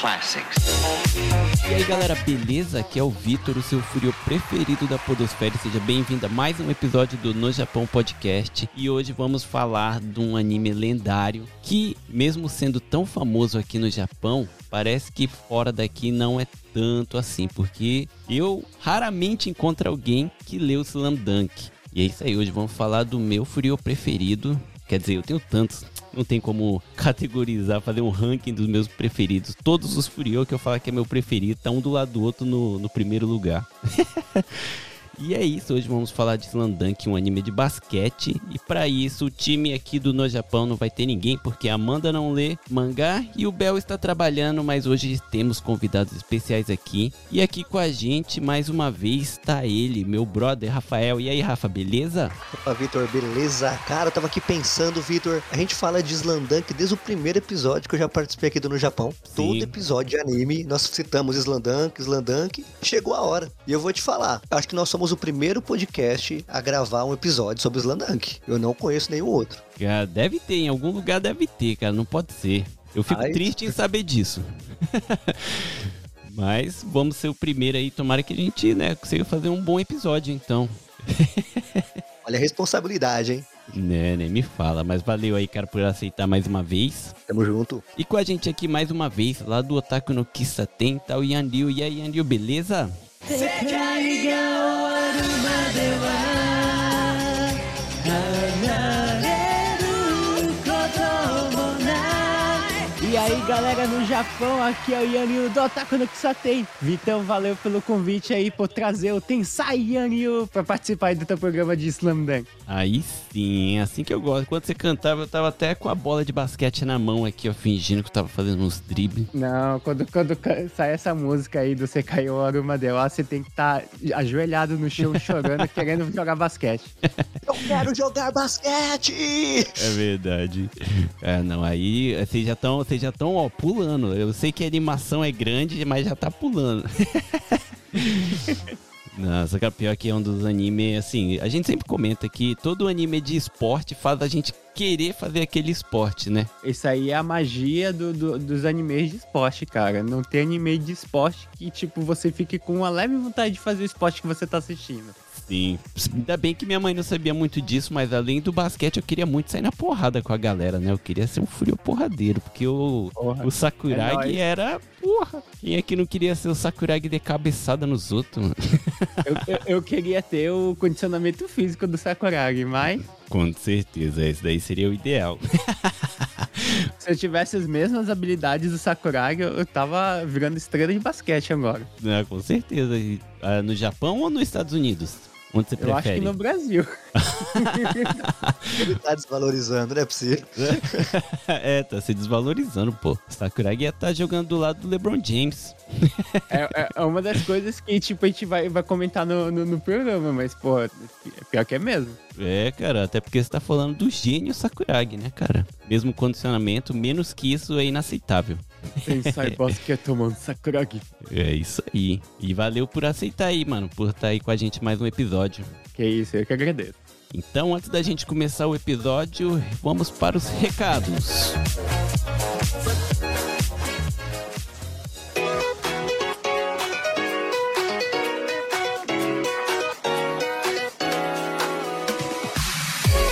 classics. E aí galera, beleza? Aqui é o Vitor, o seu furio preferido da Podosfera. Seja bem-vindo a mais um episódio do No Japão Podcast. E hoje vamos falar de um anime lendário que, mesmo sendo tão famoso aqui no Japão, parece que fora daqui não é tanto assim, porque eu raramente encontro alguém que leu Slam Dunk. E é isso aí, hoje vamos falar do meu furio preferido. Quer dizer, eu tenho tantos, não tem como categorizar, fazer um ranking dos meus preferidos. Todos os Furio que eu falo que é meu preferido, tá um do lado do outro no, no primeiro lugar. E é isso, hoje vamos falar de Slandunk, um anime de basquete. E para isso, o time aqui do No Japão não vai ter ninguém, porque a Amanda não lê mangá e o Bel está trabalhando, mas hoje temos convidados especiais aqui. E aqui com a gente, mais uma vez, está ele, meu brother Rafael. E aí, Rafa, beleza? Opa, Vitor, beleza? Cara, eu tava aqui pensando, Vitor, a gente fala de Slandunk desde o primeiro episódio que eu já participei aqui do No Japão. Sim. Todo episódio de anime, nós citamos Slandunk, Slandunk, chegou a hora. E eu vou te falar, acho que nós somos o primeiro podcast a gravar um episódio sobre Slandunk. Eu não conheço nenhum outro. Cara, deve ter, em algum lugar deve ter, cara, não pode ser. Eu fico Ai. triste em saber disso. Mas vamos ser o primeiro aí, tomara que a gente, né, consiga fazer um bom episódio, então. Olha a responsabilidade, hein? Né, nem me fala, mas valeu aí, cara, por aceitar mais uma vez. Tamo junto. E com a gente aqui mais uma vez, lá do Otaku no Kissa tem, tá o Yandil. E aí, Yandil, beleza? 世界が終わるまでは E aí galera no Japão, aqui é o Yanil do Otaku no Kisaten. Vitão, valeu pelo convite aí por trazer o Tensai Yanil pra participar aí do teu programa de Slam Dunk. Aí sim, é assim que eu gosto. Quando você cantava, eu tava até com a bola de basquete na mão aqui, ó, fingindo que eu tava fazendo uns dribles. Não, quando, quando sai essa música aí do Sekaiô Aruma Dewa, você tem que estar ajoelhado no chão chorando, querendo jogar basquete. Eu quero jogar basquete! É verdade. É, não, aí vocês já estão, já estão, ó, pulando. Eu sei que a animação é grande, mas já tá pulando. Nossa, cara, pior que é um dos animes, assim, a gente sempre comenta que todo anime de esporte faz a gente querer fazer aquele esporte, né? Isso aí é a magia do- do- dos animes de esporte, cara. Não tem anime de esporte que, tipo, você fique com uma leve vontade de fazer o esporte que você tá assistindo. Sim. Ainda bem que minha mãe não sabia muito disso, mas além do basquete, eu queria muito sair na porrada com a galera, né? Eu queria ser um frio porradeiro, porque o, Porra. o Sakuragi É era. Porra! Quem é que não queria ser o Sakuragi de cabeçada nos outros, mano? Eu, eu- eu queria ter o condicionamento físico do Sakuragi, mas Com certeza, esse daí seria o ideal. se eu tivesse as mesmas habilidades do Sakuragi, eu, tava virando estrela de basquete agora. Né, com certeza. Ah, no Japão ou nos Estados Unidos? Onde você Eu prefere? acho que no Brasil. Ele tá desvalorizando, não é possível. é, tá se desvalorizando, pô. Sakuragi ia estar jogando do lado do LeBron James. É, é- é uma das coisas que, tipo, a gente vai, vai comentar no, no, no programa, mas, pô, é pior que é mesmo. É, cara, até porque você tá falando do gênio Sakuragi, né, cara? Mesmo condicionamento, menos que isso é inaceitável. Pensar basquete tomando Sakuragi. É isso aí. E valeu por aceitar aí, mano, por estar aí com a gente mais um episódio. Que isso, eu que agradeço. Então, antes da gente começar o episódio, vamos para os recados.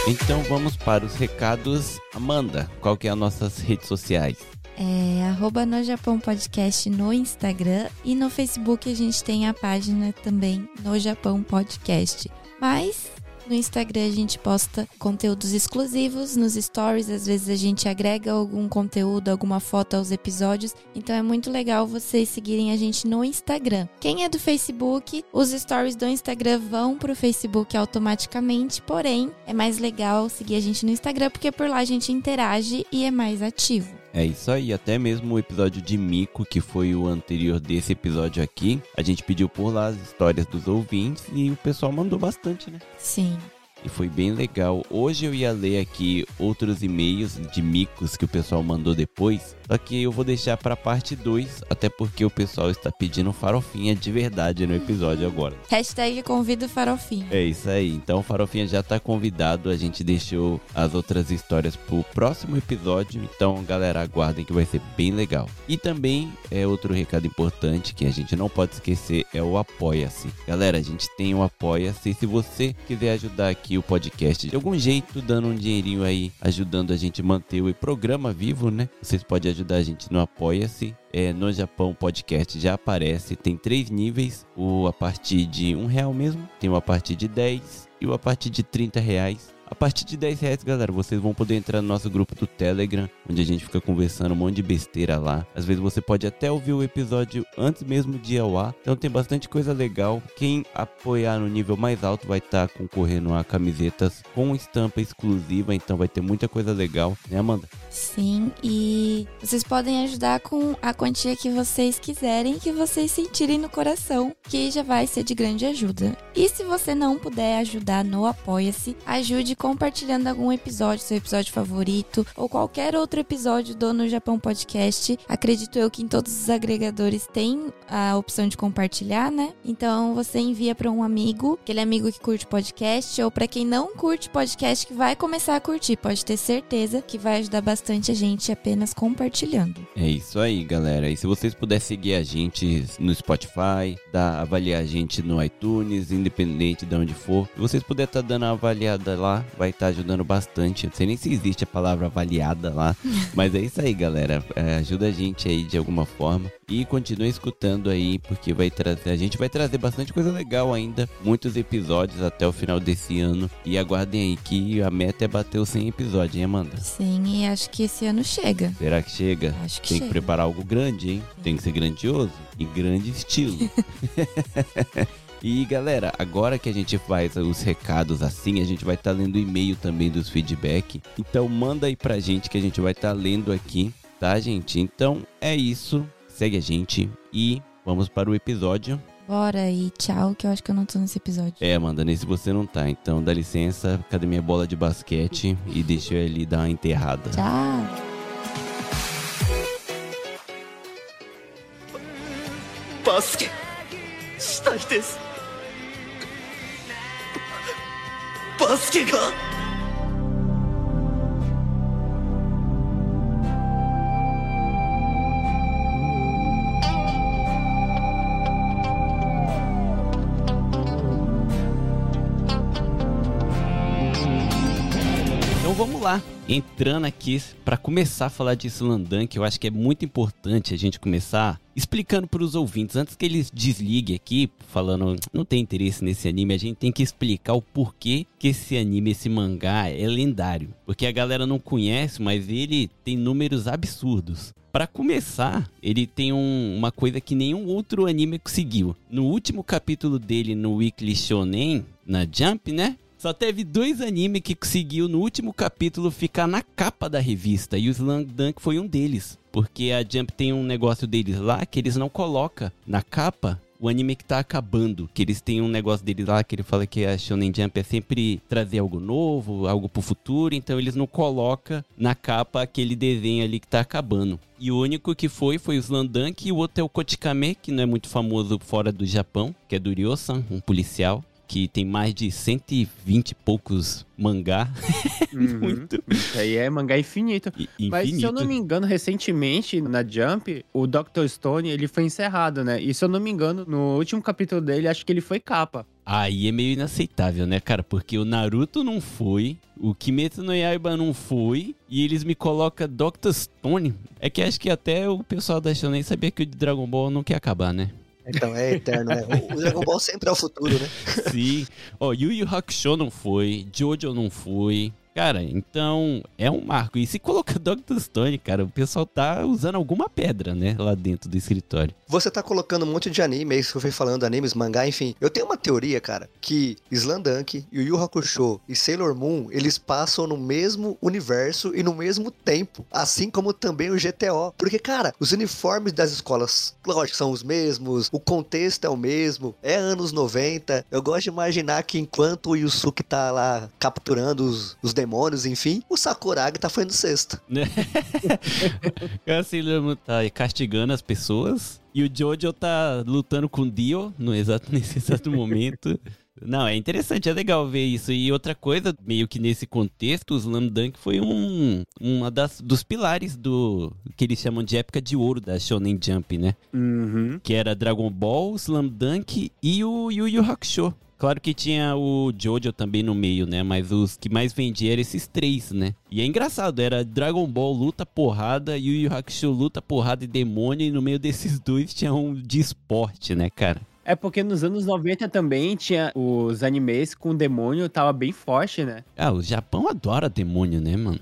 Então vamos para os recados. Amanda, qual que é as nossas redes sociais? É arroba no Japão Podcast no Instagram e no Facebook a gente tem a página também no Japão Podcast. Mas no Instagram a gente posta conteúdos exclusivos nos stories, às vezes a gente agrega algum conteúdo, alguma foto aos episódios. Então é muito legal vocês seguirem a gente no Instagram. Quem é do Facebook, os stories do Instagram vão pro Facebook automaticamente, porém é mais legal seguir a gente no Instagram porque por lá a gente interage e é mais ativo. É isso aí, até mesmo o episódio de Mico, que foi o anterior desse episódio aqui, a gente pediu por lá as histórias dos ouvintes e o pessoal mandou bastante, né? Sim. E foi bem legal. Hoje eu ia ler aqui outros e-mails de micos que o pessoal mandou depois, só que eu vou deixar para parte 2, até porque o pessoal está pedindo farofinha de verdade no episódio agora. Hashtag convido farofinha. É isso aí. Então, Farofinha já tá convidado. A gente deixou as outras histórias pro próximo episódio. Então, galera, aguardem que vai ser bem legal. E também é outro recado importante que a gente não pode esquecer é o Apoia-se. Galera, a gente tem o Apoia-se. Se você quiser ajudar aqui o podcast de algum jeito, dando um dinheirinho aí, ajudando a gente manter o programa vivo, né? Vocês podem ajudar a gente no Apoia-se é, no Japão Podcast já aparece. Tem três níveis: o a partir de um real mesmo, tem o a partir de 10 e o a partir de 30 reais. A partir de 10 reais, galera, vocês vão poder entrar no nosso grupo do Telegram, onde a gente fica conversando um monte de besteira lá. Às vezes você pode até ouvir o episódio antes mesmo de ir ao ar. Então tem bastante coisa legal. Quem apoiar no nível mais alto vai estar tá concorrendo a camisetas com estampa exclusiva. Então vai ter muita coisa legal, né, Amanda? Sim, e vocês podem ajudar com a quantia que vocês quiserem, que vocês sentirem no coração, que já vai ser de grande ajuda. E se você não puder ajudar no Apoia-se, ajude compartilhando algum episódio, seu episódio favorito, ou qualquer outro episódio do No Japão Podcast. Acredito eu que em todos os agregadores tem a opção de compartilhar, né? Então você envia para um amigo, aquele amigo que curte podcast, ou para quem não curte podcast que vai começar a curtir, pode ter certeza que vai ajudar bastante a gente apenas compartilhando. É isso aí, galera. E se vocês puderem seguir a gente no Spotify, dar, avaliar a gente no iTunes, independente de onde for, se vocês puderem estar tá dando uma avaliada lá, vai estar tá ajudando bastante. Eu não sei nem se existe a palavra avaliada lá, mas é isso aí, galera. É, ajuda a gente aí de alguma forma e continue escutando aí, porque vai trazer, a gente vai trazer bastante coisa legal ainda, muitos episódios até o final desse ano. E aguardem aí que a meta é bater os 100 episódios, hein, Amanda? Sim, e acho que esse ano chega. Será que chega? Acho que Tem chega. que preparar algo grande, hein? Tem que ser grandioso e grande estilo. E galera, agora que a gente faz os recados assim, a gente vai estar tá lendo e-mail também dos feedback. Então manda aí pra gente que a gente vai estar tá lendo aqui, tá, gente? Então é isso. Segue a gente e vamos para o episódio. Bora e tchau, que eu acho que eu não tô nesse episódio. É, Amanda, nesse você não tá. Então dá licença, cadê minha bola de basquete? e deixa eu ali dar uma enterrada. Tchau. Basquete. です。ババスケが。Entrando aqui para começar a falar de Slandunk, eu acho que é muito importante a gente começar explicando para os ouvintes, antes que eles desliguem aqui, falando não tem interesse nesse anime, a gente tem que explicar o porquê que esse anime, esse mangá é lendário. Porque a galera não conhece, mas ele tem números absurdos. Para começar, ele tem um- uma coisa que nenhum outro anime conseguiu. No último capítulo dele no Weekly Shonen, na Jump, né? Só teve dois animes que conseguiu no último capítulo ficar na capa da revista e o Slam Dunk foi um deles. Porque a Jump tem um negócio deles lá que eles não colocam na capa o anime que tá acabando. Que eles têm um negócio deles lá que ele fala que a Shonen Jump é sempre trazer algo novo, algo pro futuro, então eles não colocam na capa aquele desenho ali que tá acabando. E o único que foi foi o Slandunk e o outro é o Kotikame, que não é muito famoso fora do Japão, que é do Ryosan, um policial que tem mais de 120 e poucos mangá. Uhum. Muito. Isso aí é mangá infinito. Infinito. Mas se eu não me engano, recentemente na Jump, o Dr. Stone ele foi encerrado, né? E se eu não me engano, no último capítulo dele, acho que ele foi capa. Aí é meio inaceitável, né, cara? Porque o Naruto não foi, o Kimetsu no Yaiba não foi, e eles me colocam Dr. Stone. É que acho que até o pessoal da Shonen sabia que o de Dragon Ball não quer acabar, né? Então é eterno, né? O Dragon Ball sempre é o futuro, né? Sim. Ó, Yu Yu Hakusho não foi, Jojo não foi. Cara, então é um marco. E se coloca Dr. Stone, cara, o pessoal tá usando alguma pedra, né? Lá dentro do escritório. Você tá colocando um monte de anime, aí que eu fui falando, animes, mangá, enfim. Eu tenho uma teoria, cara, que Slandunk, Yu Yu Hakusho e Sailor Moon, eles passam no mesmo universo e no mesmo tempo. Assim como também o GTO. Porque, cara, os uniformes das escolas, lógico, são os mesmos, o contexto é o mesmo, é anos 90. Eu gosto de imaginar que enquanto o Yusuke tá lá capturando os, os demônios, enfim, o Sakuragi tá fazendo cesta. Né? a Sailor Moon tá castigando as pessoas. E o Jojo tá lutando com o Dio no exato, nesse exato momento. Não, é interessante, é legal ver isso. E outra coisa, meio que nesse contexto, o Slam Dunk foi um uma das, dos pilares do que eles chamam de época de ouro da Shonen Jump, né? Uhum. Que era Dragon Ball, Slam Dunk e o Yu Yu Hakusho. Claro que tinha o Jojo também no meio, né? Mas os que mais vendiam eram esses três, né? E é engraçado, era Dragon Ball luta, porrada, Yu Yu Hakusho luta, porrada e demônio, e no meio desses dois tinha um de esporte, né, cara? É porque nos anos 90 também tinha os animes com demônio, tava bem forte, né? Ah, o Japão adora demônio, né, mano?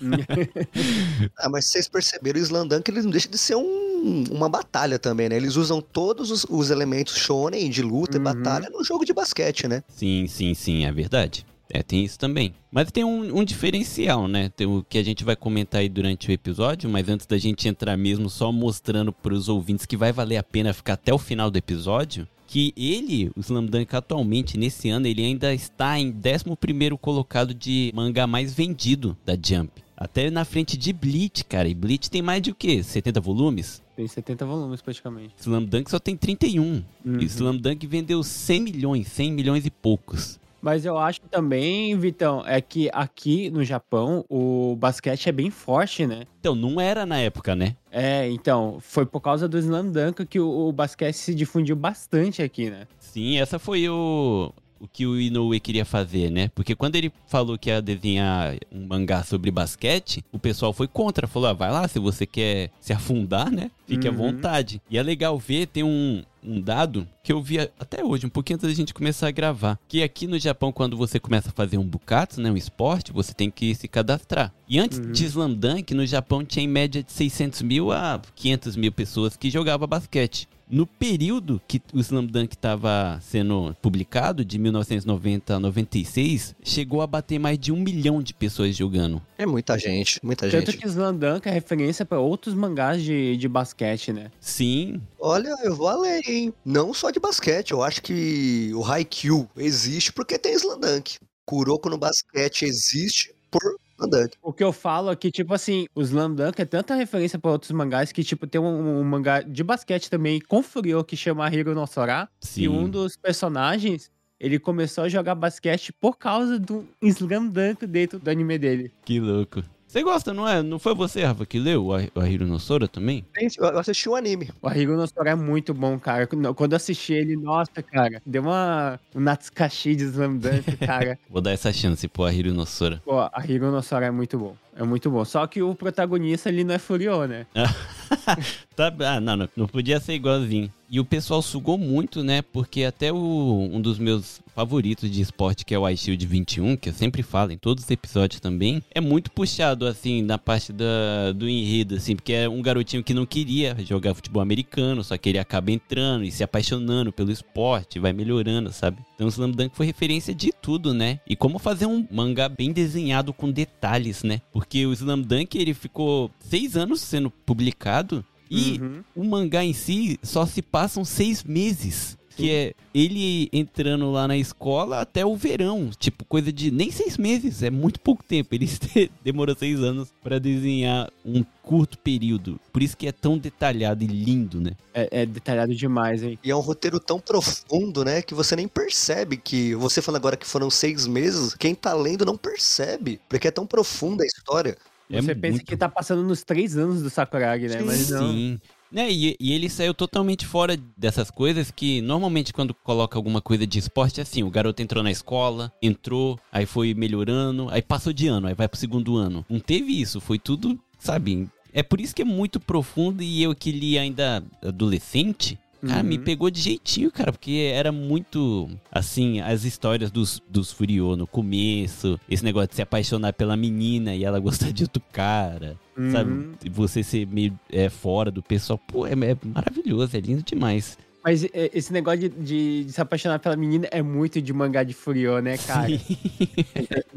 Ah, mas vocês perceberam, o Slandunk ele não deixa de ser um- uma batalha também, né? Eles usam todos os, os elementos shonen de luta Uhum. e batalha no jogo de basquete, né? Sim, sim, sim, é verdade. É, tem isso também. Mas tem um, um diferencial, né? Tem o que a gente vai comentar aí durante o episódio, mas antes da gente entrar mesmo, só mostrando pros ouvintes que vai valer a pena ficar até o final do episódio, que ele, o Slam Dunk, atualmente, nesse ano, ele ainda está em 11º colocado de mangá mais vendido da Jump. Até na frente de Bleach, cara. E Bleach tem mais de o quê? 70 volumes? Tem 70 volumes praticamente. Slam Dunk só tem 31. Uhum. E Slam Dunk vendeu 100 milhões, 100 milhões e poucos. Mas eu acho também, Vitão, é que aqui no Japão o basquete é bem forte, né? Então, não era na época, né? É, então, foi por causa do Slam Dunk que o, o basquete se difundiu bastante aqui, né? Sim, essa foi o, o que o Inoue queria fazer, né? Porque quando ele falou que ia desenhar um mangá sobre basquete, o pessoal foi contra. Falou, ah, vai lá, se você quer se afundar, né? Fique à Uhum. vontade. E é legal ver, tem um, um dado que eu vi até hoje, um pouquinho antes da gente começar a gravar. Que aqui no Japão, quando você começa a fazer um bukatsu, né? Um esporte, você tem que se cadastrar. E antes de Slam Dunk, no Japão tinha em média de 600 mil a 500 mil pessoas que jogavam basquete. No período que o Slam Dunk estava sendo publicado, de 1990 a 96, chegou a bater mais de um milhão de pessoas jogando. É muita gente, muita Tanto gente. que Slam Dunk é referência para outros mangás de, de basquete, né? Sim, Olha, eu vou além, hein? Não só de basquete, eu acho que o Haikyuu existe porque tem Slandunk. Kuroko no basquete existe por Slandunk. O que eu falo é que, tipo assim, o Slam Dunk é tanta referência para outros mangás que, tipo, tem um, um mangá de basquete também com Furio que chama Hiro no Sora. sim. E um dos personagens, ele começou a jogar basquete por causa do Slam Dunk dentro do anime dele. Que louco. Você gosta, não é? Não foi você, Rafa, que leu o Ah- Ahiro no Sora também? Eu assisti o anime. O Hiro no Sora é muito bom, cara. Quando eu assisti ele, nossa, cara, deu uma um Natsukashi de Slam Dunk, cara. Vou dar essa chance pro Ahiro no Sora. Pô, a Hiro no Sora é muito bom. É muito bom. Só que o protagonista ali não é Furio, né? Tá, ah, não, não, não podia ser igualzinho. E o pessoal sugou muito, né? Porque até o, um dos meus favoritos de esporte, que é o iShield 21, que eu sempre falo em todos os episódios também, é muito puxado, assim, na parte da, do enredo, assim, porque é um garotinho que não queria jogar futebol americano, só que ele acaba entrando e se apaixonando pelo esporte, vai melhorando, sabe? Então o Slam Dunk foi referência de tudo, né? E como fazer um mangá bem desenhado com detalhes, né? Porque o Slam Dunk, ele ficou seis anos sendo publicado e Uhum. o mangá em si só se passam seis meses. Que é ele entrando lá na escola até o verão. Tipo, coisa de nem seis meses. É muito pouco tempo. Ele demorou seis anos pra desenhar um curto período. Por isso que é tão detalhado e lindo, né? É, é detalhado demais, hein? E é um roteiro tão profundo, né? Que você nem percebe que. Você falando agora que foram seis meses, quem tá lendo não percebe. Porque é tão profunda a história. É Você pensa muito que tá passando nos três anos do Sakuragi, né? Mas não. Sim. Né, e, e ele saiu totalmente fora dessas coisas que normalmente quando coloca alguma coisa de esporte é assim, o garoto entrou na escola, entrou, aí foi melhorando, aí passou de ano, aí vai pro segundo ano. Não teve isso, foi tudo, sabe? É por isso que é muito profundo e eu que li ainda adolescente, Cara, me Uhum. pegou de jeitinho, cara, porque era muito, assim, as histórias dos, dos Furiô no começo, esse negócio de se apaixonar pela menina e ela gostar de outro cara, sabe? Uhum. E você ser meio é, fora do pessoal. Pô, é, é maravilhoso, é lindo demais. Mas é, esse negócio de, de- de se apaixonar pela menina é muito de mangá de Furiô, né, cara?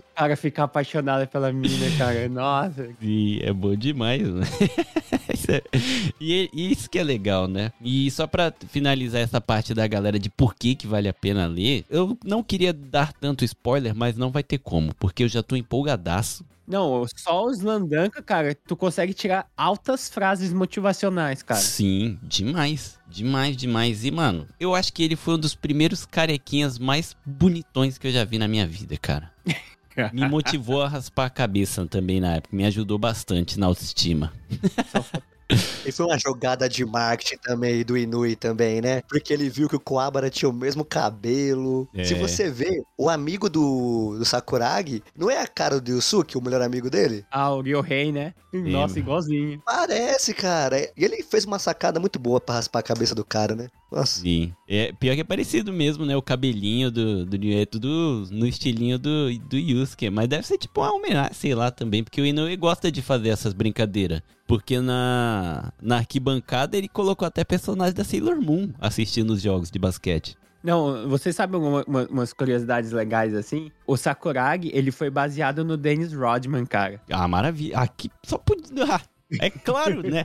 O cara ficar apaixonado pela menina, cara. Nossa. E é bom demais, né? É- e, é- e isso que é legal, né? E só pra finalizar essa parte da galera de por que que vale a pena ler, eu não queria dar tanto spoiler, mas não vai ter como, porque eu já tô empolgadaço. Não, só os Landanka, cara, tu consegue tirar altas frases motivacionais, cara. Sim, demais. Demais, demais. E, mano, eu acho que ele foi um dos primeiros carequinhas mais bonitões que eu já vi na minha vida, cara. Me motivou a raspar a cabeça também na época. Me ajudou bastante na autoestima. E foi uma jogada de marketing também do Inui também, né? Porque ele viu que o Koabara tinha o mesmo cabelo. É. Se você vê, o amigo do, do Sakuragi não é a cara do Yusuke, o melhor amigo dele? Ah, o Ryohei, né? Nossa, mano. igualzinho. Parece, cara. E ele fez uma sacada muito boa pra raspar a cabeça do cara, né? Nossa. Sim. É, pior que é parecido mesmo, né? O cabelinho do, do Inu é tudo no estilinho do, do Yusuke. Mas deve ser tipo uma homenagem, sei lá, também. Porque o Inoue gosta de fazer essas brincadeiras. Porque na, na arquibancada ele colocou até personagem da Sailor Moon assistindo os jogos de basquete. Não, você sabe alguma- uma- umas curiosidades legais assim? O Sakuragi, ele foi baseado no Dennis Rodman, cara. Ah, maravilha. Aqui só podia. Ah, é claro, né?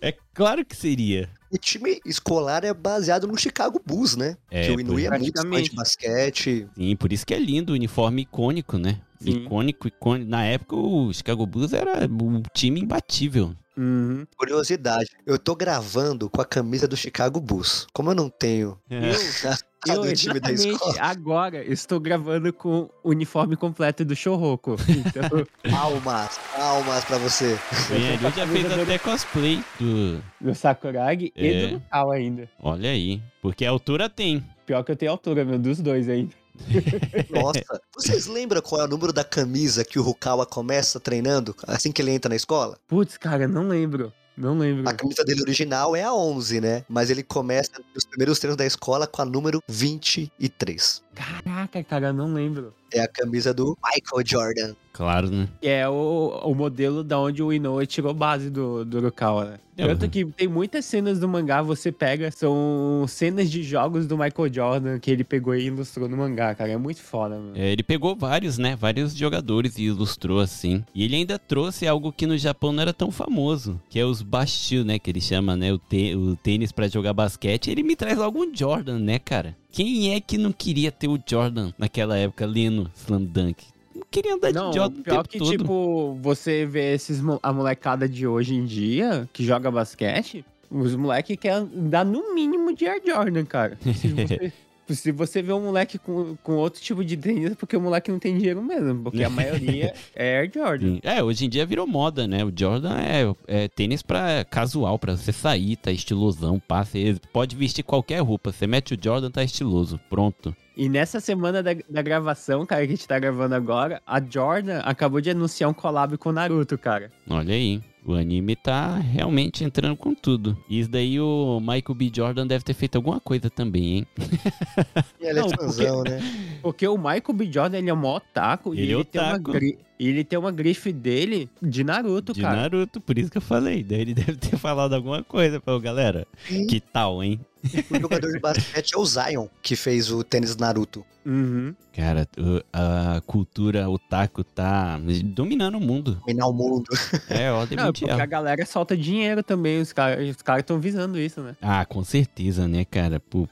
É claro que seria. O time escolar é baseado no Chicago Bulls, né? É, que o Inui é muito fã de basquete. Sim, por isso que é lindo, o uniforme icônico, né? Sim. Icônico, icônico. Na época, o Chicago Bulls era um time imbatível. Uhum. Curiosidade, eu tô gravando com a camisa do Chicago Bulls. Como eu não tenho a Eu do time da exatamente escola, agora estou gravando com o uniforme completo do Shouhoku. Então, palmas, palmas pra você. Enharu já fez até cosplay do. do Sakuragi É. e do Lukao ainda. Olha aí. Porque a altura tem. Pior que eu tenho altura, meu, dos dois ainda. Nossa, vocês lembram qual é o número da camisa que o Rukawa começa treinando assim que ele entra na escola? Putz, cara, não lembro. Não lembro. A camisa dele original é a 11, né? Mas ele começa nos primeiros treinos da escola com a número 23. Caraca, cara, não lembro. É a camisa do Michael Jordan. Claro, né? É o, o modelo da onde o Inoue tirou base do, do Urukawa, né? É, Tanto uhum. que tem muitas cenas do mangá, você pega, são cenas de jogos do Michael Jordan que ele pegou e ilustrou no mangá, cara. É muito foda, mano. É, ele pegou vários, né? Vários jogadores e ilustrou assim. E ele ainda trouxe algo que no Japão não era tão famoso, que é os bastil, né? Que ele chama, né? O, o tênis pra jogar basquete. Ele me traz algum Jordan, né, cara? Quem é que não queria ter o Jordan naquela época lendo Slam Dunk? Não queria andar Não, de Jordan o pior que, todo. tipo, você vê esses, a molecada de hoje em dia, que joga basquete, os moleques querem andar no mínimo de Air Jordan, cara. Se você, se você vê um moleque com, com outro tipo de tênis, é porque o moleque não tem dinheiro mesmo, porque a maioria é Air Jordan. É, hoje em dia virou moda, né? O Jordan é, é tênis pra casual, pra você sair, tá estilosão, passa. Pode vestir qualquer roupa. Você mete o Jordan, tá estiloso. Pronto. E nessa semana da, da gravação, cara, que a gente tá gravando agora, a Jordan acabou de anunciar um collab com o Naruto, cara. Olha aí. O anime tá realmente entrando com tudo. E isso daí o Michael B. Jordan deve ter feito alguma coisa também, hein? E ele é Não, porque- fãzão, né? Porque o Michael B. Jordan, ele é mó otaku. Ele e é ele, tem uma otaku. gri- e ele tem uma grife dele de Naruto, De cara. Naruto, por isso que eu falei. Daí ele deve ter falado alguma coisa pra galera. Sim. Que tal, hein? O jogador de basquete é o Zion, que fez o tênis Naruto. Uhum. Cara, a cultura otaku tá dominando o mundo. Dominar o mundo. É ordem Não, porque a galera solta dinheiro também. Os caras os caras estão visando isso, né? Ah, com certeza, né, cara? Pô,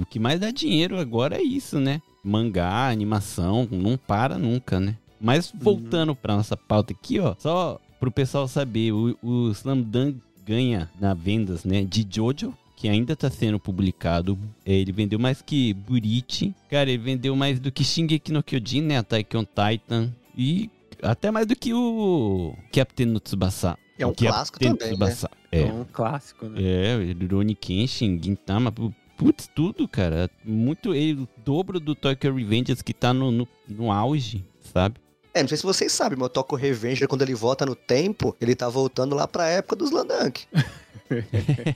o que mais dá dinheiro agora é isso, né? Mangá, animação, não para nunca, né? Mas voltando pra nossa pauta aqui, ó, só pro pessoal saber, o, o Slam Dunk ganha na vendas, né, de Jojo, que ainda tá sendo publicado. É, Ele vendeu mais que Burichi. Cara, ele vendeu mais do que Shingeki no Kyojin, né, Attack on Titan. E até mais do que o Captain no Tsubasa. É um clássico também, né? É, É, um clássico, né? é, Rurouni Kenshin, Gintama, pu- putz, tudo, cara. Muito, ele, o dobro do Tokyo Revengers que tá no, no, no auge, sabe? É, não sei se vocês sabem, mas o Toco Revenger, quando ele volta no tempo, ele tá voltando lá pra época dos Landunk.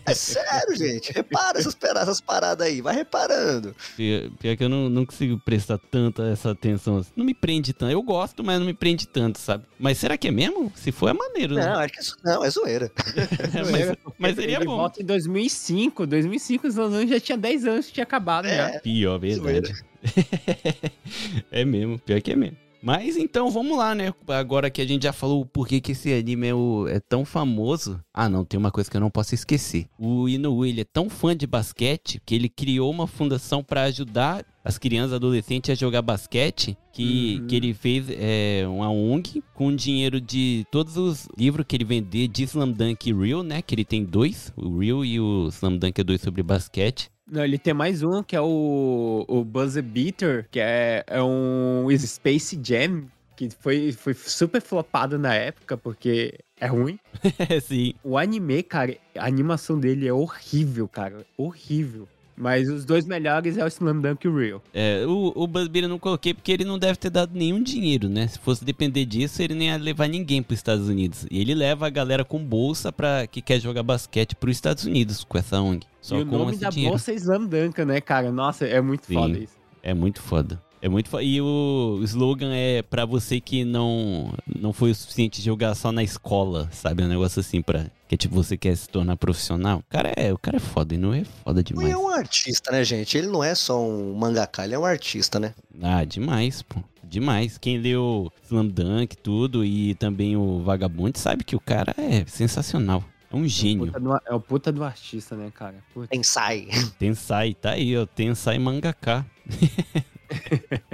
É sério, gente. Repara essas, essas paradas aí. Vai reparando. Pior, pior que eu não, não consigo prestar tanta essa atenção. assim. Não me prende tanto. Eu gosto, mas não me prende tanto, sabe? Mas será que é mesmo? Se for, é maneiro, né? Não, acho que isso não, é zoeira. mas, mas seria Ele bom. volta em 2005. 2005 o Slam já tinha 10 anos que tinha acabado já. É, Pior, verdade. é mesmo, pior que é mesmo. Mas então vamos lá, né? Agora que a gente já falou o porquê que esse anime é, o- é tão famoso. Ah, não, tem uma coisa que eu não posso esquecer. O Inoue, ele é tão fã de basquete que ele criou uma fundação pra ajudar as crianças e adolescentes a jogar basquete. Que, Uhum. que ele fez é, uma ONG com dinheiro de todos os livros que ele vender de Slam Dunk Real, né? Que ele tem dois, o Real e o Slam Dunk é dois sobre basquete. Não, ele tem mais um, que é o, o Buzzer Beater, que é, é um Space Jam, que foi, foi super flopado na época, porque é ruim. Sim. O anime, cara, a animação dele é horrível, cara. Horrível. Mas os dois melhores é o Slam Dunk Real. É, o, o Buzzbeer eu não coloquei porque ele não deve ter dado nenhum dinheiro, né? Se fosse depender disso, ele nem ia levar ninguém para os Estados Unidos. E ele leva a galera com bolsa para que quer jogar basquete para os Estados Unidos com essa ONG. Só e o nome da dinheiro. bolsa é Slam Dunk, né, cara? Nossa, é muito Sim. foda isso. É muito foda. É muito foda. E o slogan é pra você que não não foi o suficiente jogar só na escola, sabe? Um negócio assim pra que tipo você quer se tornar profissional. O cara é, o cara é foda e não é foda demais. é um artista, né, gente? Ele não é só um mangaka, ele é um artista, né? Ah, demais, pô. Demais. Quem leu Slam Dunk, tudo, e também o Vagabundo, sabe que o cara é sensacional. É um gênio. Puta do- é o puta do artista, né, cara? Puta. Tensai. Tensai, tá aí, ó. Tensai Mangaka.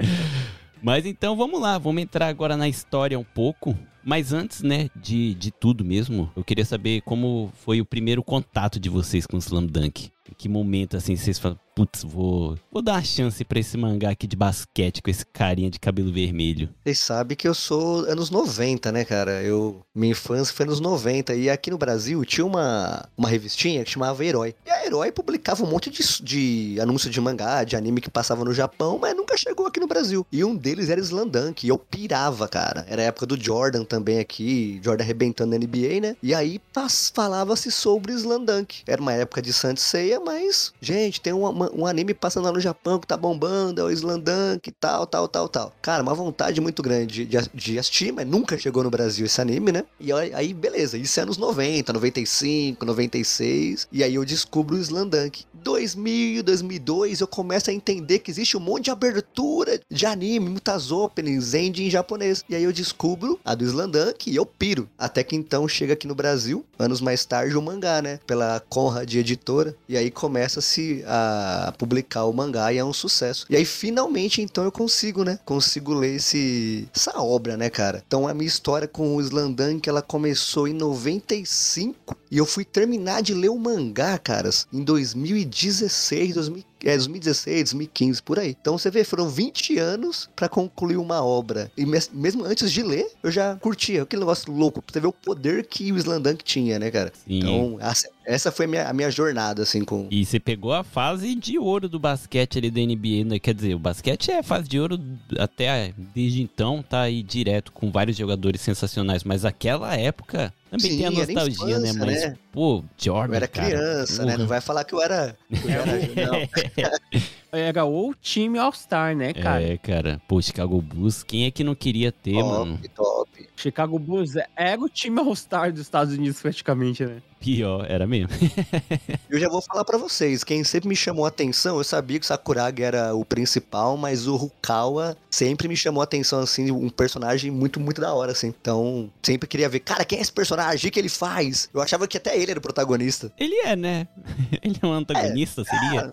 Mas então vamos lá, vamos entrar agora na história um pouco. Mas antes, né, de, de tudo mesmo, eu queria saber como foi o primeiro contato de vocês com o Slam Dunk. Em que momento, assim, vocês falam, putz, vou, vou dar uma chance pra esse mangá aqui de basquete com esse carinha de cabelo vermelho. Vocês sabem que eu sou anos 90, né, cara? Eu, minha infância foi anos 90. E aqui no Brasil tinha uma, uma revistinha que chamava Herói. E a Herói publicava um monte de, de anúncio de mangá, de anime que passava no Japão, mas nunca chegou aqui no Brasil. E um deles era Slandunk. E eu pirava, cara. Era a época do Jordan também aqui, Jordan arrebentando na NBA, né? E aí falava-se sobre Slandunk. Era uma época de Saint Seiya, mas, gente, tem um, uma- um anime passando lá no Japão que tá bombando, é o Slandunk e tal, tal, tal, tal. Cara, uma vontade muito grande de, de assistir, mas nunca chegou no Brasil esse anime, né? E aí, beleza, isso é anos 90, 95, 96. E aí eu descubro o Slandunk. 2000, 2002, eu começo a entender que existe um monte de abertura de anime, muitas openings, ending em japonês. E aí eu descubro a do Slandunk e eu piro. Até que então chega aqui no Brasil, anos mais tarde, o mangá, né? Pela Conrad Editora. E aí começa-se a publicar o mangá e é um sucesso. E aí finalmente então eu consigo, né? Consigo ler esse, essa obra, né, cara? Então a minha história com o Slandunk, ela começou em 95 e eu fui terminar de ler o mangá, caras, em 2016, 2000, é, 2016, 2015, por aí. Então você vê, foram 20 anos pra concluir uma obra. E mes- mesmo antes de ler, eu já curtia. Aquele negócio louco, pra você ver o poder que o Slandunk tinha, né, cara? Sim. Então, essa, foi a minha, a minha jornada, assim, com... E você pegou a fase de ouro do basquete ali da NBA, né? Quer dizer, o basquete é fase de ouro até desde então, tá aí direto com vários jogadores sensacionais. Mas aquela época também Sim, tem a nostalgia, né? infância, Mas, né? pô, Jordan. Eu era cara, criança, né? Não vai falar que eu era... eu era não. Era o time All-Star, né, cara? É, cara. Pô, Chicago Bulls, quem é que não queria ter, mano? Top, top. Chicago Bulls era o time All-Star dos Estados Unidos, praticamente, né? Pior, era mesmo. Eu já vou falar pra vocês, quem sempre me chamou a atenção, eu sabia que o Sakuragi era o principal, mas o Rukawa sempre me chamou a atenção, assim, um personagem muito, muito da hora, assim. Então, sempre queria ver, cara, quem é esse personagem? O que ele faz? Eu achava que até ele era o protagonista. Ele é, né? Ele é um antagonista, seria?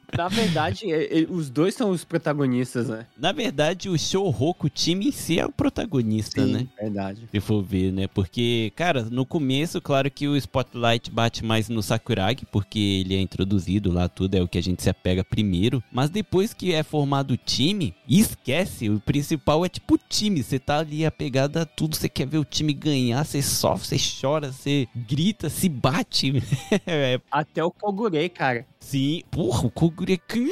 Na verdade, é- é- os dois são os protagonistas, né? Na verdade, o Shouhoku, o time em si, é o protagonista, Sim. né? Verdade. Se for ver, né? Porque, cara, no começo, claro que o Spotlight bate mais no Sakuragi, porque ele é introduzido lá, tudo é o que a gente se apega primeiro. Mas depois que é formado o time, esquece, o principal é tipo o time. Você tá ali apegado a tudo, você quer ver o time ganhar, você sofre, você chora, você grita, se bate. é, Até o Kogure, cara. sim, porra, o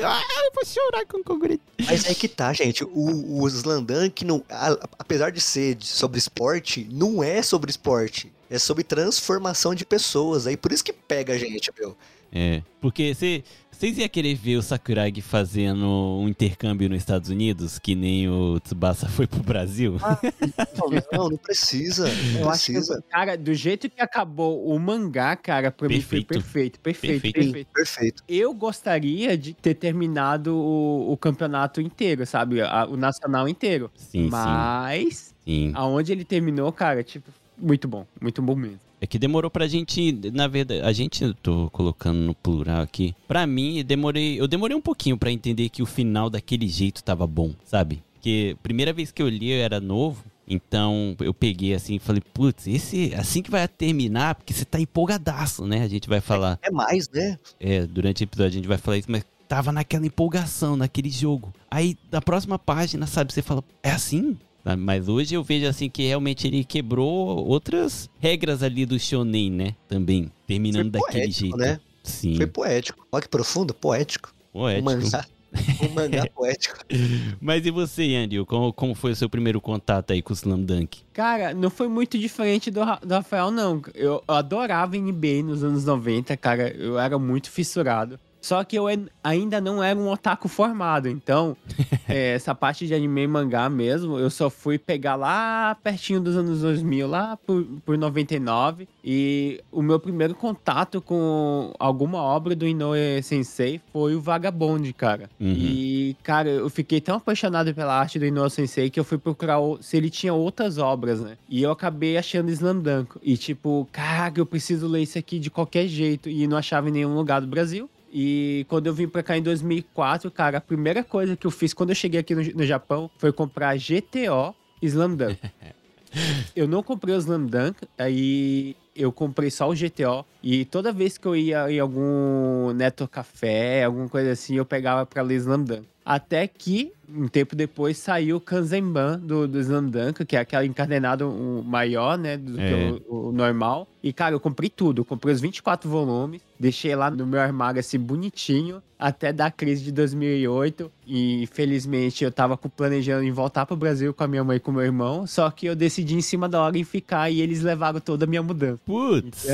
Ah, eu vou chorar com Kogure. Mas é que tá, gente. O, o Slandunk, não, a- apesar de ser sobre esporte, não é sobre esporte. É sobre transformação de pessoas. Aí por isso que pega a gente, meu. É, porque você... Vocês iam querer ver o Sakuragi fazendo um intercâmbio nos Estados Unidos, que nem o Tsubasa foi pro Brasil? Não, não, não precisa. Não Eu acho que, precisa. cara, do jeito que acabou o mangá, cara, pra mim foi Perfeito. perfeito, perfeito, Perfeito. perfeito. Perfeito. Eu gostaria de ter terminado o, o campeonato inteiro, sabe? A- o nacional inteiro. Sim, Mas, sim, sim. aonde ele terminou, cara, tipo, muito bom. Muito bom mesmo. É que demorou pra gente, na verdade, a gente, eu tô colocando no plural aqui. Pra mim, demorei, eu demorei um pouquinho pra entender que o final daquele jeito tava bom, sabe? Porque primeira vez que eu li eu era novo, então eu peguei assim e falei, putz, esse assim que vai terminar, porque você tá empolgadaço, né? A gente vai falar, É mais, né? é, durante o episódio a gente vai falar isso, mas tava naquela empolgação, naquele jogo. Aí, na próxima página, sabe, você fala, é assim? Sabe? Mas hoje eu vejo assim que realmente ele quebrou outras regras ali do shonen, né? Também, terminando Foi daquele poético, jeito. né? Sim, Foi poético. Olha que profundo, poético. Um poético. mangá. Um mangá poético. Mas e você, Andy? Como, como foi o seu primeiro contato aí com o Slam Dunk? Cara, não foi muito diferente do, do Rafael, não. Eu, eu adorava NBA nos anos 90, cara. Eu era muito fissurado. Só que eu ainda não era um otaku formado, então é, essa parte de anime e mangá mesmo, eu só fui pegar lá pertinho dos anos 2000, lá por, por 99. E o meu primeiro contato com alguma obra do Inoue Sensei foi o Vagabond, cara. Uhum. E, cara, eu fiquei tão apaixonado pela arte do Inoue Sensei que eu fui procurar se ele tinha outras obras, né? E eu acabei achando Slam Dunk. E, tipo, caraca, eu preciso ler isso aqui de qualquer jeito. E não achava em nenhum lugar do Brasil. E quando eu vim pra cá em 2004, cara, a primeira coisa que eu fiz quando eu cheguei aqui no, no Japão foi comprar GTO Slam Dunk. eu não comprei o Slam Dunk, aí eu comprei só o GTO. E toda vez que eu ia em algum Neto Café, alguma coisa assim, eu pegava pra ler Slam Dunk. Até que, um tempo depois, saiu o Kanzenban do, do Slam Dunk, que é aquele encadenado maior, né, do É. que o, o normal. E, cara, eu comprei tudo. Eu comprei os 24 volumes, deixei lá no meu armário, assim, bonitinho, até da crise de 2008. E, felizmente, eu tava com- planejando em voltar pro Brasil com a minha mãe e com o meu irmão. Só que eu decidi em cima da hora em ficar e eles levaram toda a minha mudança. Putz!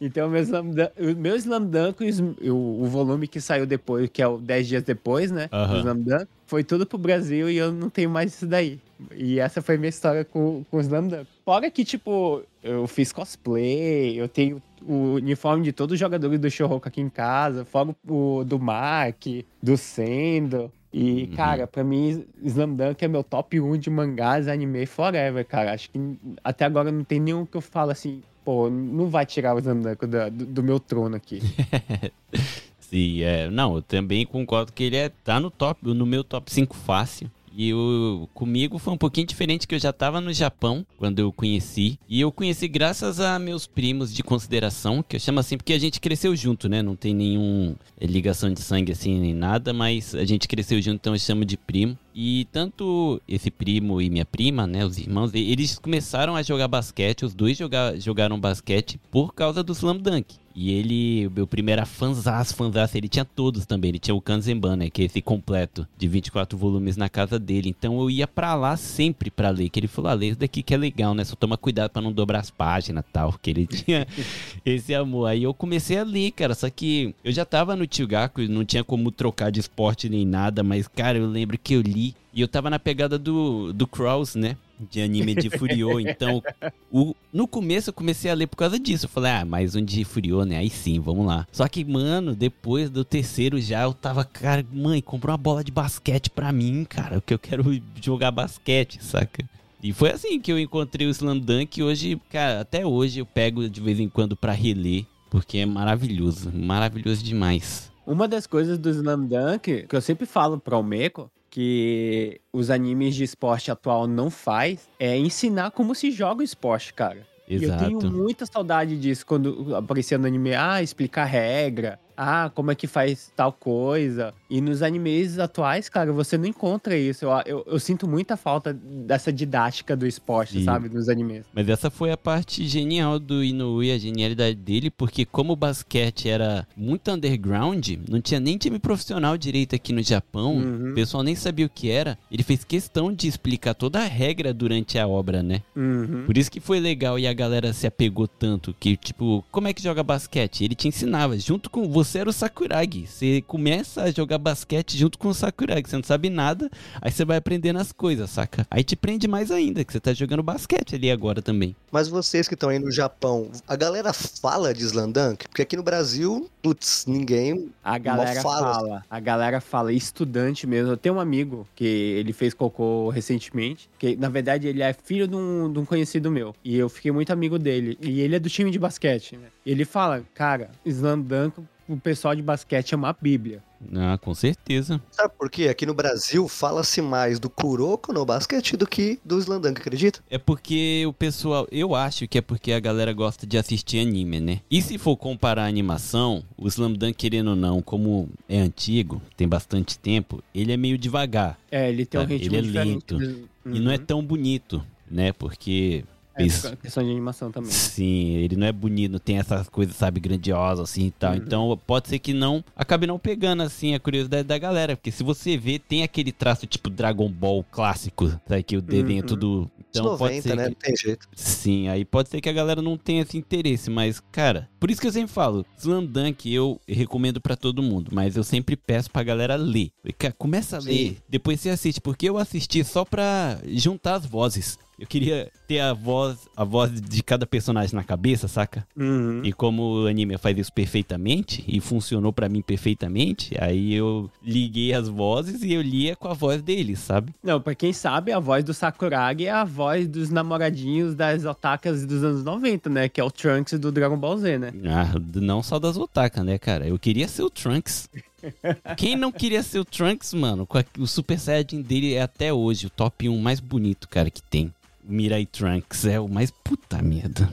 Então, o meu Slam Dunk, o meu Slam Dunk, o, volume que saiu depois, que é o 10 dias depois, né? Do Slam Dunk, foi tudo pro Brasil e eu não tenho mais isso daí. E essa foi minha história com, com o Slam Dunk. Fora que, tipo, eu fiz cosplay, eu tenho o uniforme de todos os jogadores do Shouhoku aqui em casa, fora o do Mark, do Sendo. E, Uhum. cara, pra mim, Slam Dunk é meu top 1 de mangás, anime forever, cara. Acho que até agora não tem nenhum que eu falo assim, pô, não vai tirar o Slam Dunk do, do meu trono aqui. Sim, é. Não, eu também concordo que ele é, tá no top, no meu top 5 fácil. E eu, comigo foi um pouquinho diferente, que eu já tava no Japão quando eu conheci. E eu conheci graças a meus primos de consideração, que eu chamo assim porque a gente cresceu junto, né? Não tem nenhum eh, ligação de sangue assim nem nada, mas a gente cresceu junto, então eu chamo de primo. E tanto esse primo e minha prima, né, os irmãos, eles começaram a jogar basquete, os dois joga- jogaram basquete por causa do Slam Dunk. E ele, o meu primeiro era fanzás, fanzás, ele tinha todos também, ele tinha o Kanzenban, né, que é esse completo, de 24 volumes na casa dele. Então eu ia pra lá sempre pra ler, que ele falou, ah, lê isso daqui que é legal, né, só toma cuidado pra não dobrar as páginas e tal, que ele tinha esse amor. Aí eu comecei a ler, cara, só que eu já tava no Tiogaku, não tinha como trocar de esporte nem nada, mas, cara, eu lembro que eu li e eu tava na pegada do, do Cross, né? De anime de Furiô. Então, o, no começo eu comecei a ler por causa disso. Eu falei, ah, mais um de Furiô, né? Aí sim, vamos lá. Só que, mano, depois do terceiro já eu tava, cara, mãe, comprou uma bola de basquete pra mim, cara, porque eu quero jogar basquete, saca? E foi assim que eu encontrei o Slam Dunk. E hoje, cara, até hoje eu pego de vez em quando pra reler, porque é maravilhoso, maravilhoso demais. Uma das coisas do Slam Dunk, que eu sempre falo pra Almeco, que os animes de esporte atual não faz, é ensinar como se joga o esporte, cara. E eu tenho Exato. muita saudade disso quando aparecia no anime, ah, explicar regra, ah, como é que faz tal coisa. E nos animes atuais, cara, você não encontra isso. Eu, eu, eu sinto muita falta dessa didática do esporte, Sim. sabe? Nos animes. Mas essa foi a parte genial do Inoue, a genialidade dele, porque como o basquete era muito underground, não tinha nem time profissional direito aqui no Japão, Uhum. o pessoal nem sabia o que era, ele fez questão de explicar toda a regra durante a obra, né? Uhum. Por isso que foi legal e a galera se apegou tanto, que tipo, como é que joga basquete? Ele te ensinava, junto com, você era o Sakuragi, você começa a jogar basquete junto com o Sakuragi, você não sabe nada, aí você vai aprendendo as coisas, saca? Aí te prende mais ainda, que você tá jogando basquete ali agora também. Mas vocês que estão aí no Japão, a galera fala de Slandunk? Porque aqui no Brasil, putz, ninguém. A galera fala. fala, a galera fala, estudante mesmo. Eu tenho um amigo que ele fez cocô recentemente, que na verdade ele é filho de um, de um conhecido meu. E eu fiquei muito amigo dele. E ele é do time de basquete, né? E ele fala, cara, Slam Dunk, o pessoal de basquete é uma bíblia. Ah, com certeza. Sabe por quê? Aqui no Brasil fala-se mais do Kuroko no basquete do que do Slandunk, acredita? É porque o pessoal, eu acho que é porque a galera gosta de assistir anime, né? E se for comparar a animação, o Slam Dunk, querendo ou não, como é antigo, tem bastante tempo, ele é meio devagar. É, ele tem um ritmo ele é diferente. lento. E não é tão bonito, né? Porque. É, questão de animação também. né? Sim, ele não é bonito, não tem essas coisas, sabe, grandiosas assim e tal. Uhum. Então pode ser que não acabe não pegando assim a curiosidade da galera. Porque se você vê, tem aquele traço tipo Dragon Ball clássico, sabe? Que o desenho é Uhum. tudo. Então Os pode 90, ser né? que- Não tem jeito. Sim, aí pode ser que a galera não tenha esse interesse, mas, cara, por isso que eu sempre falo, Slam Dunk eu recomendo pra todo mundo, mas eu sempre peço pra galera ler. E, Cara, começa a Sim. ler, depois você assiste, porque eu assisti só pra juntar as vozes. Eu queria ter a voz, a voz de cada personagem na cabeça, saca? Uhum. E como o anime faz isso perfeitamente, e funcionou pra mim perfeitamente, aí eu liguei as vozes e eu lia com a voz deles, sabe? Não, pra quem sabe, a voz do Sakuragi é a voz dos namoradinhos das otakas dos anos 90, né? Que é o Trunks do Dragon Ball Z, né? Ah, não só das otakas, né, cara? Eu queria ser o Trunks. Quem não queria ser o Trunks, mano? O Super Saiyajin dele é até hoje o top 1 mais bonito, cara, que tem. Mirai Trunks é o mais puta merda.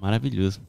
Maravilhoso.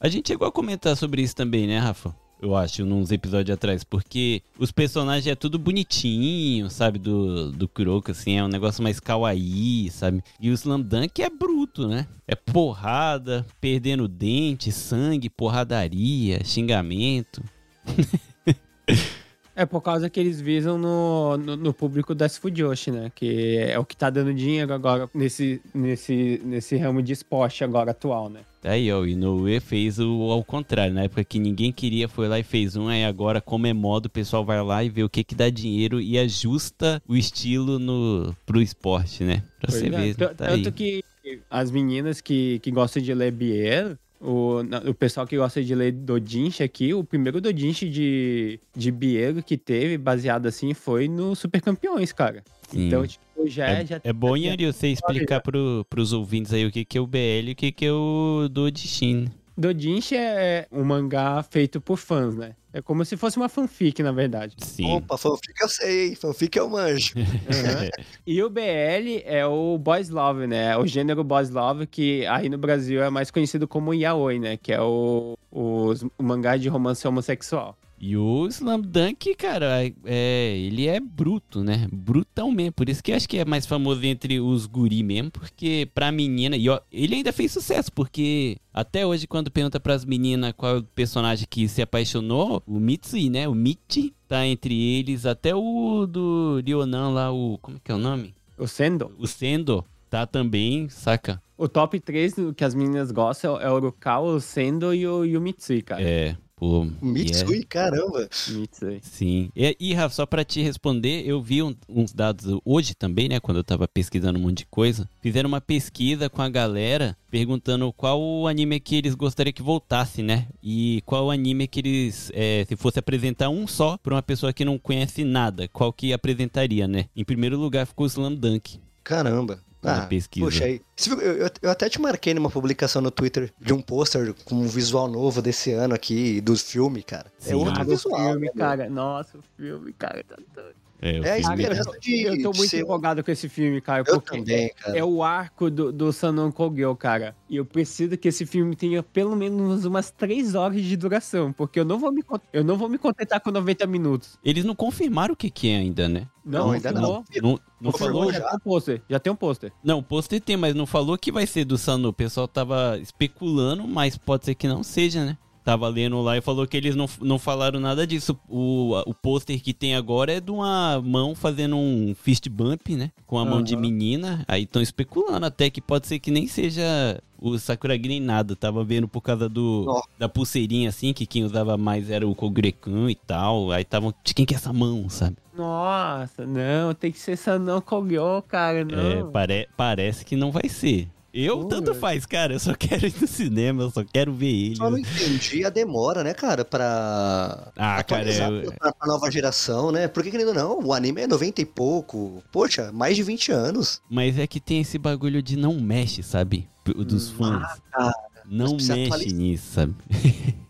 A gente chegou a comentar sobre isso também, né, Rafa? Eu acho, nos episódios atrás, porque os personagens é tudo bonitinho, sabe? Do, do Kuroko, assim, é um negócio mais kawaii, sabe? E o Slam Dunk é bruto, né? É porrada, perdendo dente, sangue, porradaria, xingamento. É por causa que eles visam no, no, no público das Fujoshi, né? Que é o que tá dando dinheiro agora nesse, nesse, nesse ramo de esporte agora atual, né? Aí, ó, o Inoue fez o ao contrário. Na época que ninguém queria, foi lá e fez um. Aí agora, como é moda, o pessoal vai lá e vê o que que dá dinheiro e ajusta o estilo no, pro esporte, né? Pra Pois você é. ver. Tá aí. Tanto que as meninas que, que gostam de ler Biel, o, o pessoal que gosta de ler Dodinshi aqui, o primeiro Dodinshi de, de Biel que teve, baseado assim, foi no Super Campeões, cara. Sim. Então, tipo, já É, já é bom, Yari, você explicar pro, pros ouvintes aí o que que é o BL e o que que é o Dodishin. Dodinshi é um mangá feito por fãs, né? É como se fosse uma fanfic, na verdade. Sim. Opa, fanfic eu sei, fanfic eu manjo. E o BL é o Boys Love, né? O gênero Boys Love, que aí no Brasil é mais conhecido como Yaoi, né? Que é o, os- o mangá de romance homossexual. E o Slam Dunk, cara, é, ele é bruto, né? Brutão mesmo. Por isso que eu acho que é mais famoso entre os guri mesmo, porque pra menina. E ó, ele ainda fez sucesso, porque até hoje, quando pergunta pras meninas qual é o personagem que se apaixonou, o Mitsui, né? O Michi tá entre eles, até o do Rionan lá, o. Como é que é o nome? O Sendo. O Sendo tá também, saca? O top 3 que as meninas gostam é o Urukao, o Sendo e o, Mitsui, cara. É. O Mitsui, caramba. Mitsui. Sim. E, e Rafa, só pra te responder, eu vi um- uns dados hoje também, né? Quando eu tava pesquisando um monte de coisa. Fizeram uma pesquisa com a galera perguntando qual o anime que eles gostariam que voltasse, né? E qual anime que eles, é, se fosse apresentar um só pra uma pessoa que não conhece nada, qual que apresentaria, né? Em primeiro lugar ficou o Slam Dunk. Caramba. Ah, pesquisa. Puxa aí. Eu, eu- até te marquei numa publicação no Twitter de um pôster com um visual novo desse ano aqui, do filme, cara. Sim. É outro Ah, o visual. filme, né, cara. Nossa, o filme, cara, tá doido. É, É a esperança de, Eu tô muito ser... empolgado com esse filme, cara. Eu porque também, cara. É o arco do, do Sanon Kogel, cara. E eu preciso que esse filme tenha pelo menos umas 3 horas de duração. Porque eu não vou me, eu não vou me contentar com 90 minutos. Eles não confirmaram o que, que é ainda, né? Não, Não, ainda. Não, não Confirmou falou. Já já. tem um pôster. Já tem um pôster. Não, o pôster tem, mas não falou que vai ser do Sanu. O pessoal tava especulando, mas pode ser que não seja, né? Tava lendo lá e falou que eles não, não falaram nada disso. O, o pôster que tem agora é de uma mão fazendo um fist bump, né? Com a mão de menina. Aí estão especulando até que pode ser que nem seja o Sakuragi nem nada. Tava vendo por causa do da pulseirinha assim, que quem usava mais era o Kogrekan e tal. Aí estavam, de quem que é essa mão, sabe? Nossa, não. Tem que ser Sanon Kogel, cara. Não. É, pare- parece que não vai ser. Eu, Pô, tanto faz, cara. Eu só quero ir no cinema, eu só quero ver ele. Só não entendi a demora, né, cara, pra Ah, cara, atualizar eu- pra, pra nova geração, né? Porque, querendo ou não, o anime é 90 e pouco. Poxa, mais de 20 anos. Mas é que tem esse bagulho de não mexe, sabe? Dos Hum. fãs. cara, não precisa mexe atualizar. nisso, sabe?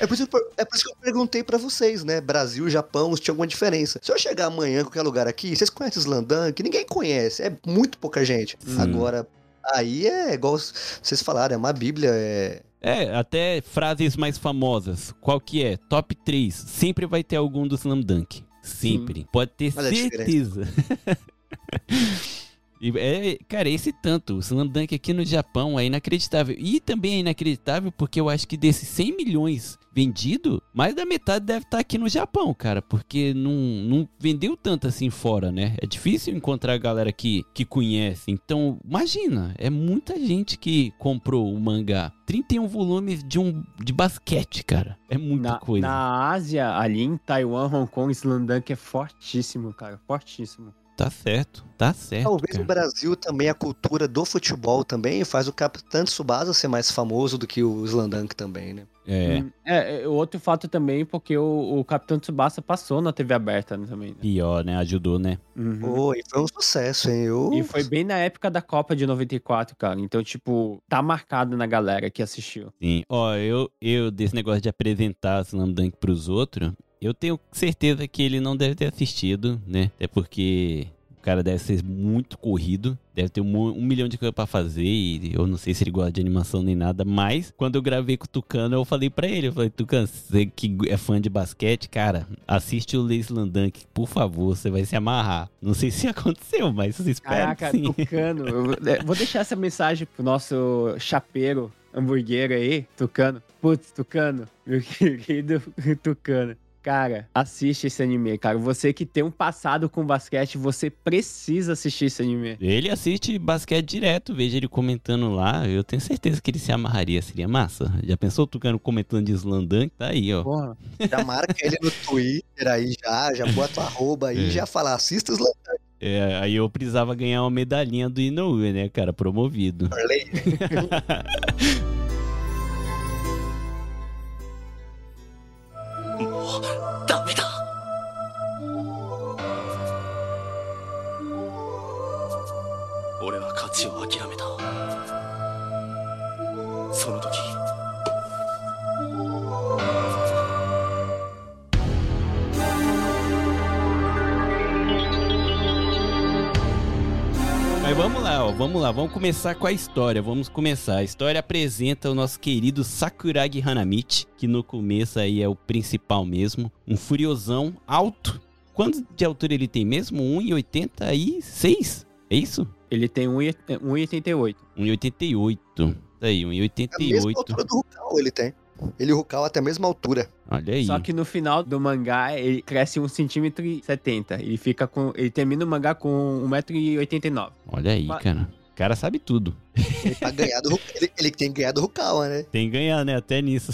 É por, isso, que eu- é por isso que eu perguntei pra vocês, né? Brasil, Japão, se tinha alguma diferença. Se eu chegar amanhã em qualquer lugar aqui, vocês conhecem Slandunk? Ninguém conhece, é muito pouca gente. Sim. Agora, aí é igual vocês falaram, é uma bíblia, é... É, até frases mais famosas. Qual que é? Top 3. Sempre vai ter algum do Slam Dunk. Sempre. Pode ter Olha a certeza. É, cara, esse tanto. O Slam Dunk aqui no Japão é inacreditável. E também é inacreditável porque eu acho que desses 100 milhões vendido, mais da metade deve estar aqui no Japão, cara. Porque não, não vendeu tanto assim fora, né? É difícil encontrar a galera que, que conhece. Então, imagina, é muita gente que comprou o mangá. 31 volumes de um de basquete, cara. É muita Na, coisa. na Ásia, ali em Taiwan, Hong Kong, Slandunk é fortíssimo, cara. Fortíssimo. Tá certo, tá certo. Talvez cara. no Brasil também a cultura do futebol também faz o Capitão Tsubasa ser mais famoso do que o Slandunk também, né? É, Hum, É, é, outro fato também, porque o, o Capitão Tsubasa passou na TV aberta né, também. Né? pior, né? Ajudou, né? Uhum. Pô, e foi um sucesso, hein? Eu... E foi bem na época da Copa de 94, cara. Então, tipo, tá marcado na galera que assistiu. Sim. Ó, eu, eu desse negócio de apresentar Slam Dunk pros outros, eu tenho certeza que ele não deve ter assistido, né? Até porque o cara deve ser muito corrido, deve ter um, um milhão de coisas pra fazer e eu não sei se ele gosta de animação nem nada, mas quando eu gravei com o Tucano, eu falei pra ele, eu falei, Tucano, você que é fã de basquete, cara, assiste o Slam Dunk, por favor, você vai se amarrar. Não sei se aconteceu, mas eu espero Caraca, que sim. Tucano. eu vou- é, vou deixar essa mensagem pro nosso chapeiro hamburguero aí, Tucano. Putz, Tucano, meu querido Tucano. Cara, assiste esse anime, cara. Você que tem um passado com basquete, você precisa assistir esse anime. Ele assiste basquete direto, veja ele comentando lá. Eu tenho certeza que ele se amarraria, seria massa. Já pensou o Tucano comentando de Slandunk? Tá aí, ó. Porra. Já marca ele no Twitter aí já, já bota o arroba aí, É. já fala, assista os Slandunk. É, aí eu precisava ganhar uma medalhinha do Inoue, né, cara? Promovido. ダメだ。俺は勝ちを諦めた。その時 Mas vamos lá, ó. Vamos lá, vamos começar com a história. Vamos começar. A história apresenta o nosso querido Sakuragi Hanamichi, que no começo aí é o principal mesmo. Um furiosão alto. Quanto de altura ele tem mesmo? 1,86? É isso? Ele tem 1,88. 1,88. Isso aí, A mesma 1,88. altura do Rukal ele tem. Ele e o Rukal até a mesma altura. Olha aí. Só que no final do mangá, ele cresce 1,70m. Ele fica com. Ele termina o mangá com 1,89m. Olha aí, cara. O cara sabe tudo. Ele, pra ganhar do, Ruk- ele, ele tem que ganhar do Rukal, né? Tem que ganhar, né? Até nisso.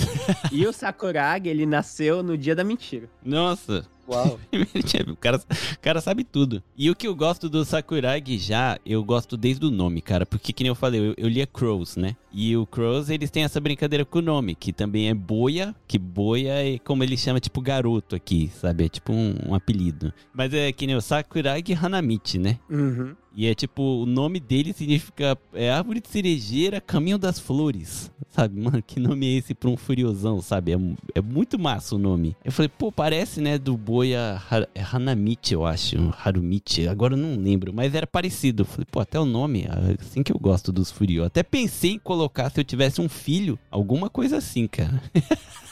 E o Sakuragi, ele nasceu no dia da mentira. Nossa. Uau. o, cara, o cara sabe tudo. E o que eu gosto do Sakuragi já, eu gosto desde o nome, cara. Porque, que nem eu falei, eu, eu lia Crows, né? E o Crows, eles têm essa brincadeira com o nome, que também é boia, que boia é como ele chama, tipo, garoto aqui, sabe? É tipo um, um apelido. Mas é que nem o Sakuragi Hanamichi, né? Uhum. E é tipo, o nome dele significa é árvore de cerejeira, caminho das flores. Sabe, mano, que nome é esse pra um furiosão, sabe? É, é muito massa o nome. Eu falei, pô, parece, né, do Boia é Hanamichi, eu acho. Harumichi, agora eu não lembro, mas era parecido. Eu falei, pô, até o nome, é assim que eu gosto dos furios. Até pensei em colocar, se eu tivesse um filho, alguma coisa assim, cara.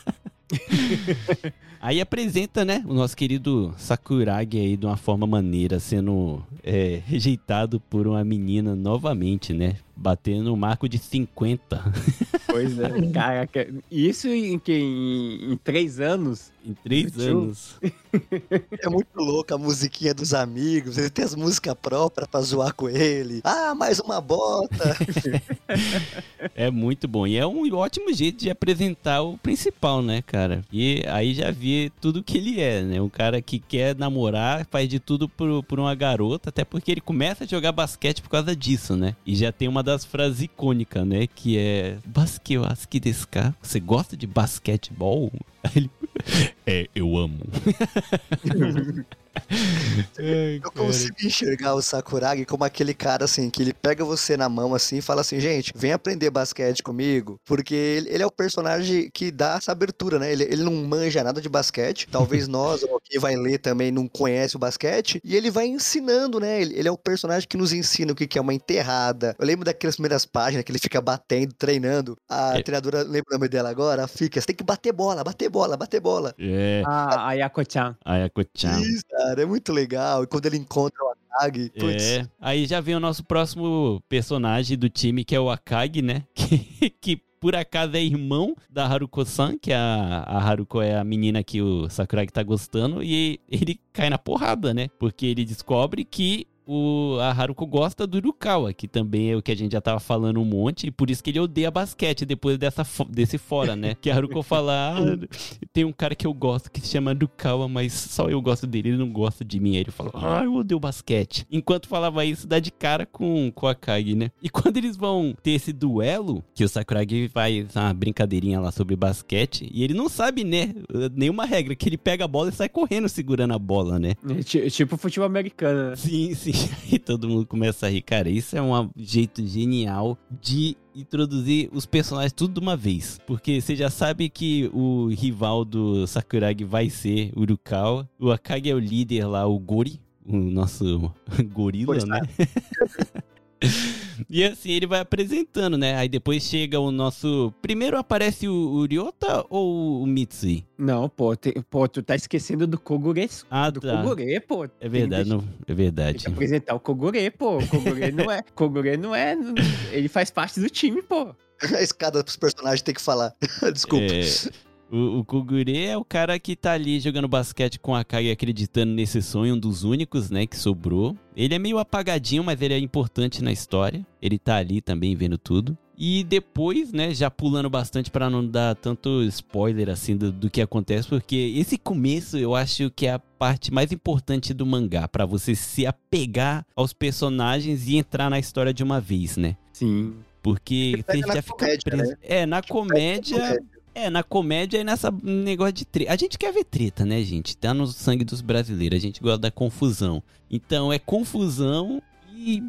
Aí apresenta, né, o nosso querido Sakuragi aí de uma forma maneira, sendo é, rejeitado por uma menina novamente, né? Batendo o marco de 50 Pois é. Caraca, isso em que em, em três anos. em três Meu tio. anos. É muito louco a musiquinha dos amigos. Ele tem as músicas próprias pra zoar com ele. Ah, mais uma bota. É muito bom. E é um ótimo jeito de apresentar o principal, né, cara? E aí já vi tudo que ele é, né? Um cara que quer namorar, faz de tudo por, por uma garota, até porque ele começa a jogar basquete por causa disso, né? E já tem uma das frases icônicas, né? Que é Basque aski desu ka? Você gosta de basquetebol? Ele. É, eu amo. Ai, Eu consigo enxergar o Sakuragi como aquele cara assim, que ele pega você na mão assim e fala assim, gente, vem aprender basquete comigo, porque ele, ele é o personagem que dá essa abertura, né? Ele, ele não manja nada de basquete, talvez nós, ou quem vai ler também, não conhece o basquete, e ele vai ensinando, né? Ele, ele é o personagem que nos ensina o que, que é uma enterrada. Eu lembro daquelas primeiras páginas que ele fica batendo, treinando. A É. treinadora, lembra o nome dela agora? Fica, você tem que bater bola, bater bola, bater bola. É, A, a Yako-chan. Ayako-chan. Isso, cara, é muito legal. E quando ele encontra o Akagi, putz, É, aí já vem o nosso próximo personagem do time, que é o Akagi, né? Que, que por acaso é irmão da Haruko-san, que a, a Haruko é a menina que o Sakuragi tá gostando, e ele cai na porrada, né? Porque ele descobre que o, a Haruko gosta do Urukawa, que também é o que a gente já tava falando um monte, e por isso que ele odeia basquete depois dessa, desse fora, né? Que a Haruko fala, ah, tem um cara que eu gosto que se chama Urukawa, mas só eu gosto dele, ele não gosta de mim. Aí ele fala, ah, eu odeio basquete. Enquanto falava isso, dá de cara com, com a Kagi, né? E quando eles vão ter esse duelo, que o Sakuragi faz uma brincadeirinha lá sobre basquete, e ele não sabe, né, nenhuma regra, que ele pega a bola e sai correndo segurando a bola, né? É ti- Tipo futebol americano, né? Sim, sim. Aí todo mundo começa a rir. Cara, isso é um jeito genial de introduzir os personagens tudo de uma vez. Porque você já sabe que o rival do Sakuragi vai ser Urukawa. O Akagi é o líder lá, o Gori. O nosso gorila, Pois né? E assim ele vai apresentando, né? Aí depois chega o nosso. Primeiro aparece o, o Ryota ou o Mitsui? Não, pô, tem- pô, tu tá esquecendo do Kogure. Ah, do tá. Kogure, pô. É Tem verdade, não, é Tem verdade. que apresentar o Kogure, pô. O Kogure não é. Kogure não é. Ele faz parte do time, pô. a escada pros personagens tem que falar. Desculpa. É, o, o Kogure é o cara que tá ali jogando basquete com a Kage acreditando nesse sonho, um dos únicos, né, que sobrou. Ele é meio apagadinho, mas ele é importante na história. Ele tá ali também vendo tudo. E depois, né, já pulando bastante pra não dar tanto spoiler assim do, do que acontece, porque esse começo eu acho que é a parte mais importante do mangá, pra você se apegar aos personagens e entrar na história de uma vez, né? Sim. Porque você já fica comédia, preso. né? É, na comédia. É, na comédia e nessa negócio de treta. A gente quer ver treta, né, gente? Tá no sangue dos brasileiros. A gente gosta da confusão. Então é confusão e,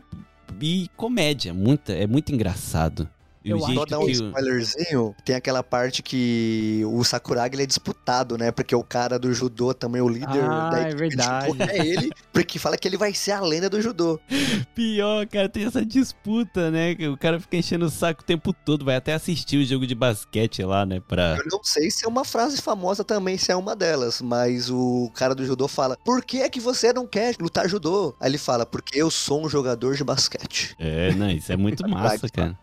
e comédia. Muita, é muito engraçado. E Eu acho jeito dar um que. spoilerzinho, tem aquela parte que o Sakuragi ele é disputado, né? Porque o cara do judô também, o líder Ah, da é verdade. judô é ele, porque fala que ele vai ser a lenda do judô. Pior, cara, tem essa disputa, né? O cara fica enchendo o saco o tempo todo. Vai até assistir o jogo de basquete lá, né? Pra. Eu não sei se é uma frase famosa também, se é uma delas, mas o cara do judô fala: Por que é que você não quer lutar judô? Aí ele fala: Porque eu sou um jogador de basquete. É, não, isso é muito massa, cara.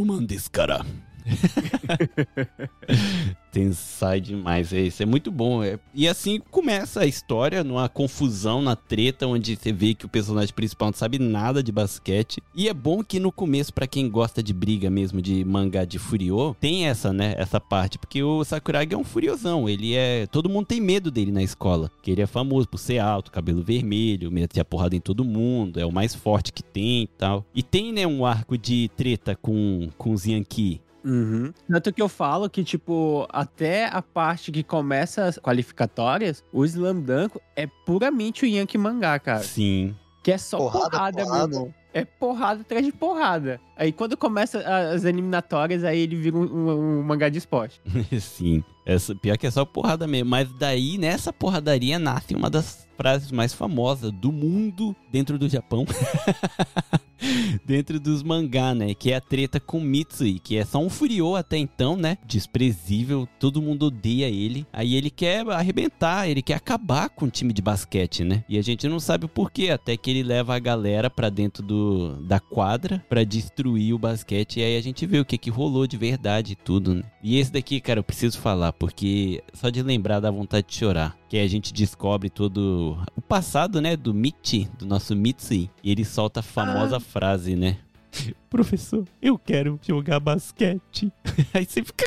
Basquetuman desse cara. Tensai demais, é isso. É muito bom. É. E assim começa a história, numa confusão, na treta, onde você vê que o personagem principal não sabe nada de basquete. E é bom que no começo, para quem gosta de briga mesmo, de mangá de Furiô, tem essa, né? Essa parte. Porque o Sakuragi é um furiosão. Ele é. Todo mundo tem medo dele na escola. Que ele é famoso por ser alto, cabelo vermelho, meter a porrada em todo mundo. É o mais forte que tem e tal. E tem, né, um arco de treta com, com os Yankee. Uhum. Tanto que eu falo que, tipo, até a parte que começa as qualificatórias, o Slam Dunk é puramente o Yankee mangá, cara. Sim. Que é só Porrada, porrada, porrada. meu irmão. É porrada atrás de porrada. Aí quando começa as eliminatórias, aí ele vira um, um- um mangá de esporte. Sim. Essa, pior que é só porrada mesmo. Mas daí, nessa porradaria, nasce uma das frases mais famosas do mundo dentro do Japão. dentro dos mangá, né? Que é a treta com Mitsui, que é só um furiô até então, né? Desprezível, todo mundo odeia ele. Aí ele quer arrebentar, ele quer acabar com o time de basquete, né? E a gente não sabe o porquê, até que ele leva a galera pra dentro do, da quadra pra destruir o basquete. E aí a gente vê o que que rolou de verdade e tudo, né? E esse daqui, cara, eu preciso falar, porque só de lembrar dá vontade de chorar. Que aí a gente descobre todo o passado, né, do Michi, do nosso Mitsui. E ele solta a famosa frase, né? Professor, eu quero jogar basquete. Aí você fica.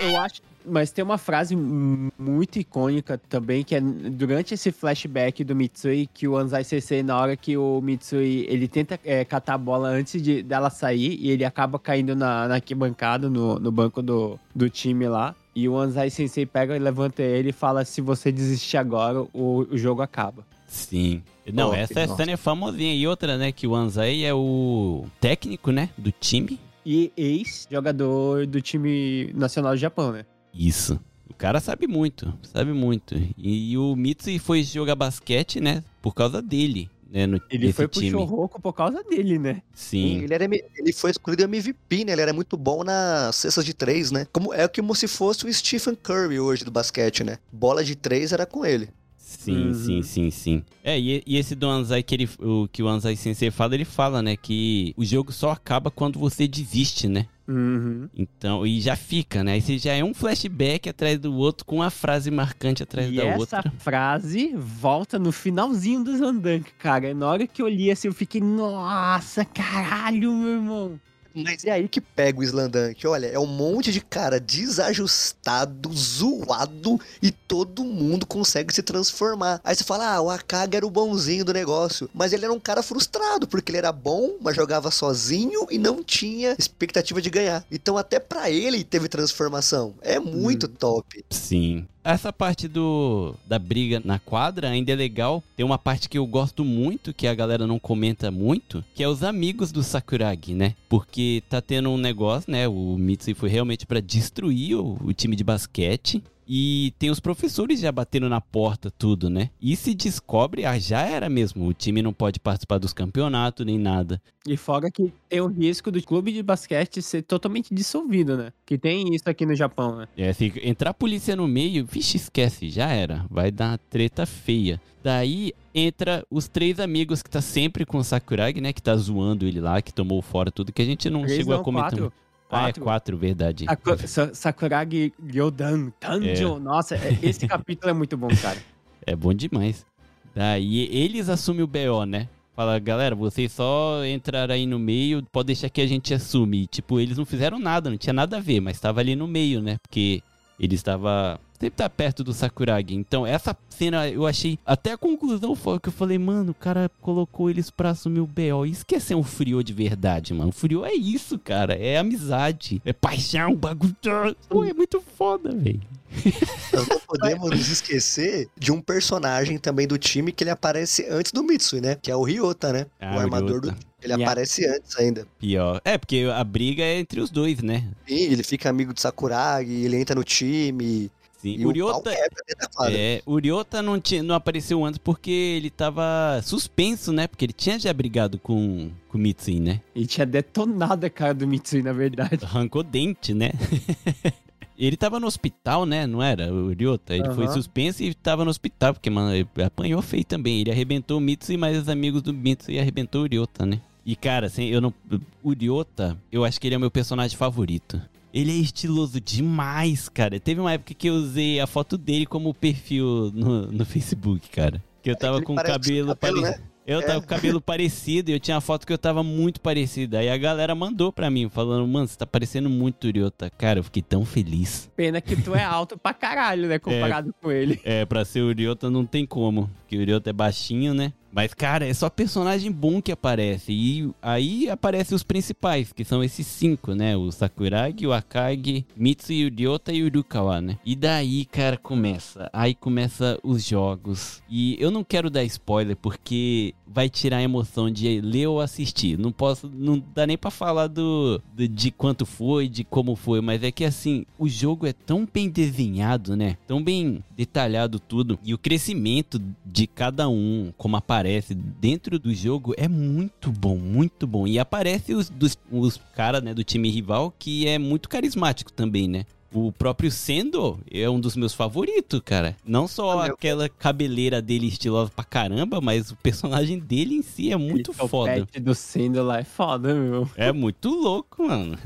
Eu acho. Mas tem uma frase muito icônica também, que é durante esse flashback do Mitsui, que o Anzai Sensei, na hora que o Mitsui, ele tenta é, catar a bola antes de, dela sair, e ele acaba caindo na, na arquibancada, no, no banco do, do time lá. E o Anzai Sensei pega e levanta ele e fala, se você desistir agora, o, o jogo acaba. Sim. Não, essa nossa. cena é famosinha. E outra, né, que o Anzai é o técnico, né, do time. E ex-jogador do time nacional do Japão, né? Isso. O cara sabe muito, sabe muito. E, o Mitsui foi jogar basquete, né, por causa dele, né, no, Ele nesse foi pro time. Chorroco por causa dele, né? Sim. Ele, era, ele foi escolhido MVP, né? Ele era muito bom nas cestas de três, né? Como, é como se fosse o Stephen Curry hoje do basquete, né? Bola de três era com ele. Sim, Uhum. sim, sim, sim. É, e, e esse do Anzai que, ele, o, que o Anzai Sensei fala, ele fala, né, que o jogo só acaba quando você desiste, né? Uhum. Então, e já fica, né? Você já é um flashback atrás do outro com uma frase marcante atrás E da essa outra. frase volta no finalzinho do Zandank, cara. Na hora que eu li assim, eu fiquei, nossa, caralho, meu irmão. Mas é aí que pega o Slandunk. Olha, é um monte de cara desajustado, zoado e todo mundo consegue se transformar. Aí você fala, ah, o Akagi era o bonzinho do negócio. Mas ele era um cara frustrado, porque ele era bom, mas jogava sozinho e não tinha expectativa de ganhar. Então até pra ele teve transformação. É muito top. Sim. Essa parte do da briga na quadra ainda é legal. Tem uma parte que eu gosto muito, que a galera não comenta muito, que é os amigos do Sakuragi, né? Porque tá tendo um negócio, né? O Mitsui foi realmente pra destruir o, o time de basquete. E tem os professores já batendo na porta, tudo, né? E se descobre, ah, já era mesmo. O time não pode participar dos campeonatos nem nada. E fora que tem o risco do clube de basquete ser totalmente dissolvido, né? Que tem isso aqui no Japão, né? É, se entrar a polícia no meio, vixe, esquece, já era. Vai dar uma treta feia. Daí entra os três amigos que tá sempre com o Sakuragi, né? Que tá zoando ele lá, que tomou fora tudo, que a gente não Três chegou a não, comentar. quatro. Ah, é Quatro. quatro, verdade. Saku- Sa- Sakuragi Ryodan Tanjo. Nossa, é- esse capítulo é muito bom, cara. É bom demais. Daí eles assumem o BO, né? Fala, galera, vocês só entraram aí no meio, pode deixar que a gente assume. E, tipo, eles não fizeram nada, não tinha nada a ver, mas tava ali no meio, né? Porque ele estava sempre tá perto do Sakuragi. Então, essa cena eu achei. Até a conclusão foi que eu falei, mano, o cara colocou eles pra assumir o BO. Isso que ser um Furiô de verdade, mano. Furiô é isso, cara. É amizade. É paixão, bagulho. Pô, é muito foda, velho. Nós não podemos nos esquecer de um personagem também do time que ele aparece antes do Mitsui, né? Que é o Ryota, né? Ah, o o armador Ryota. do Ele aparece antes ainda. Pior. É, porque a briga é entre os dois, né? E ele fica amigo de Sakuragi, ele entra no time. Sim. E quadra. É, o Ryota não, tinha, não apareceu antes porque ele tava suspenso, né? Porque ele tinha já brigado com, com o Mitsui, né? E tinha detonado a cara do Mitsui, na verdade. Arrancou dente, né? ele tava no hospital, né? Não era? O Ryota. Ele foi Aham. suspenso e tava no hospital, porque, mano, ele apanhou feio também. Ele arrebentou o Mitsui, mas os amigos do Mitsui arrebentou o Ryota, né? E, cara, assim, eu não. O Ryota, eu acho que ele é o meu personagem favorito. Ele é estiloso demais, cara. Teve uma época que eu usei a foto dele como perfil no, no Facebook, cara. Que eu tava ele com o cabelo cabelo, né? parecido. Eu É. tava com o cabelo parecido e eu tinha uma foto que eu tava muito parecido. Aí a galera mandou pra mim, falando, mano, você tá parecendo muito Uriota. Cara, eu fiquei tão feliz. Pena que tu é alto pra caralho, né? Comparado com ele. É, pra ser Uriota não tem como, porque o Uriota é baixinho, né? Mas, cara, é só personagem bom que aparece. E aí aparecem os principais, que são esses cinco, né? O Sakuragi, o Akagi, Mitsu, o Ryota e o Urukawa, né? E daí, cara, começa. Aí começa os jogos. E eu não quero dar spoiler, porque vai tirar a emoção de ler ou assistir. Não posso, não dá nem pra falar do, do- de quanto foi, de como foi, mas é que assim, o jogo é tão bem desenhado, né? Tão bem detalhado tudo. E o crescimento de cada um, como aparece dentro do jogo, é muito bom, muito bom. E aparece os, dos, os caras, né, do time rival, que é muito carismático também, né? O próprio Sendo é um dos meus favoritos, cara. Não só Ah, meu. aquela cabeleira dele estilosa pra caramba, mas o personagem dele em si é muito Esse foda. topete do Sendo lá é foda, meu. É muito louco, mano.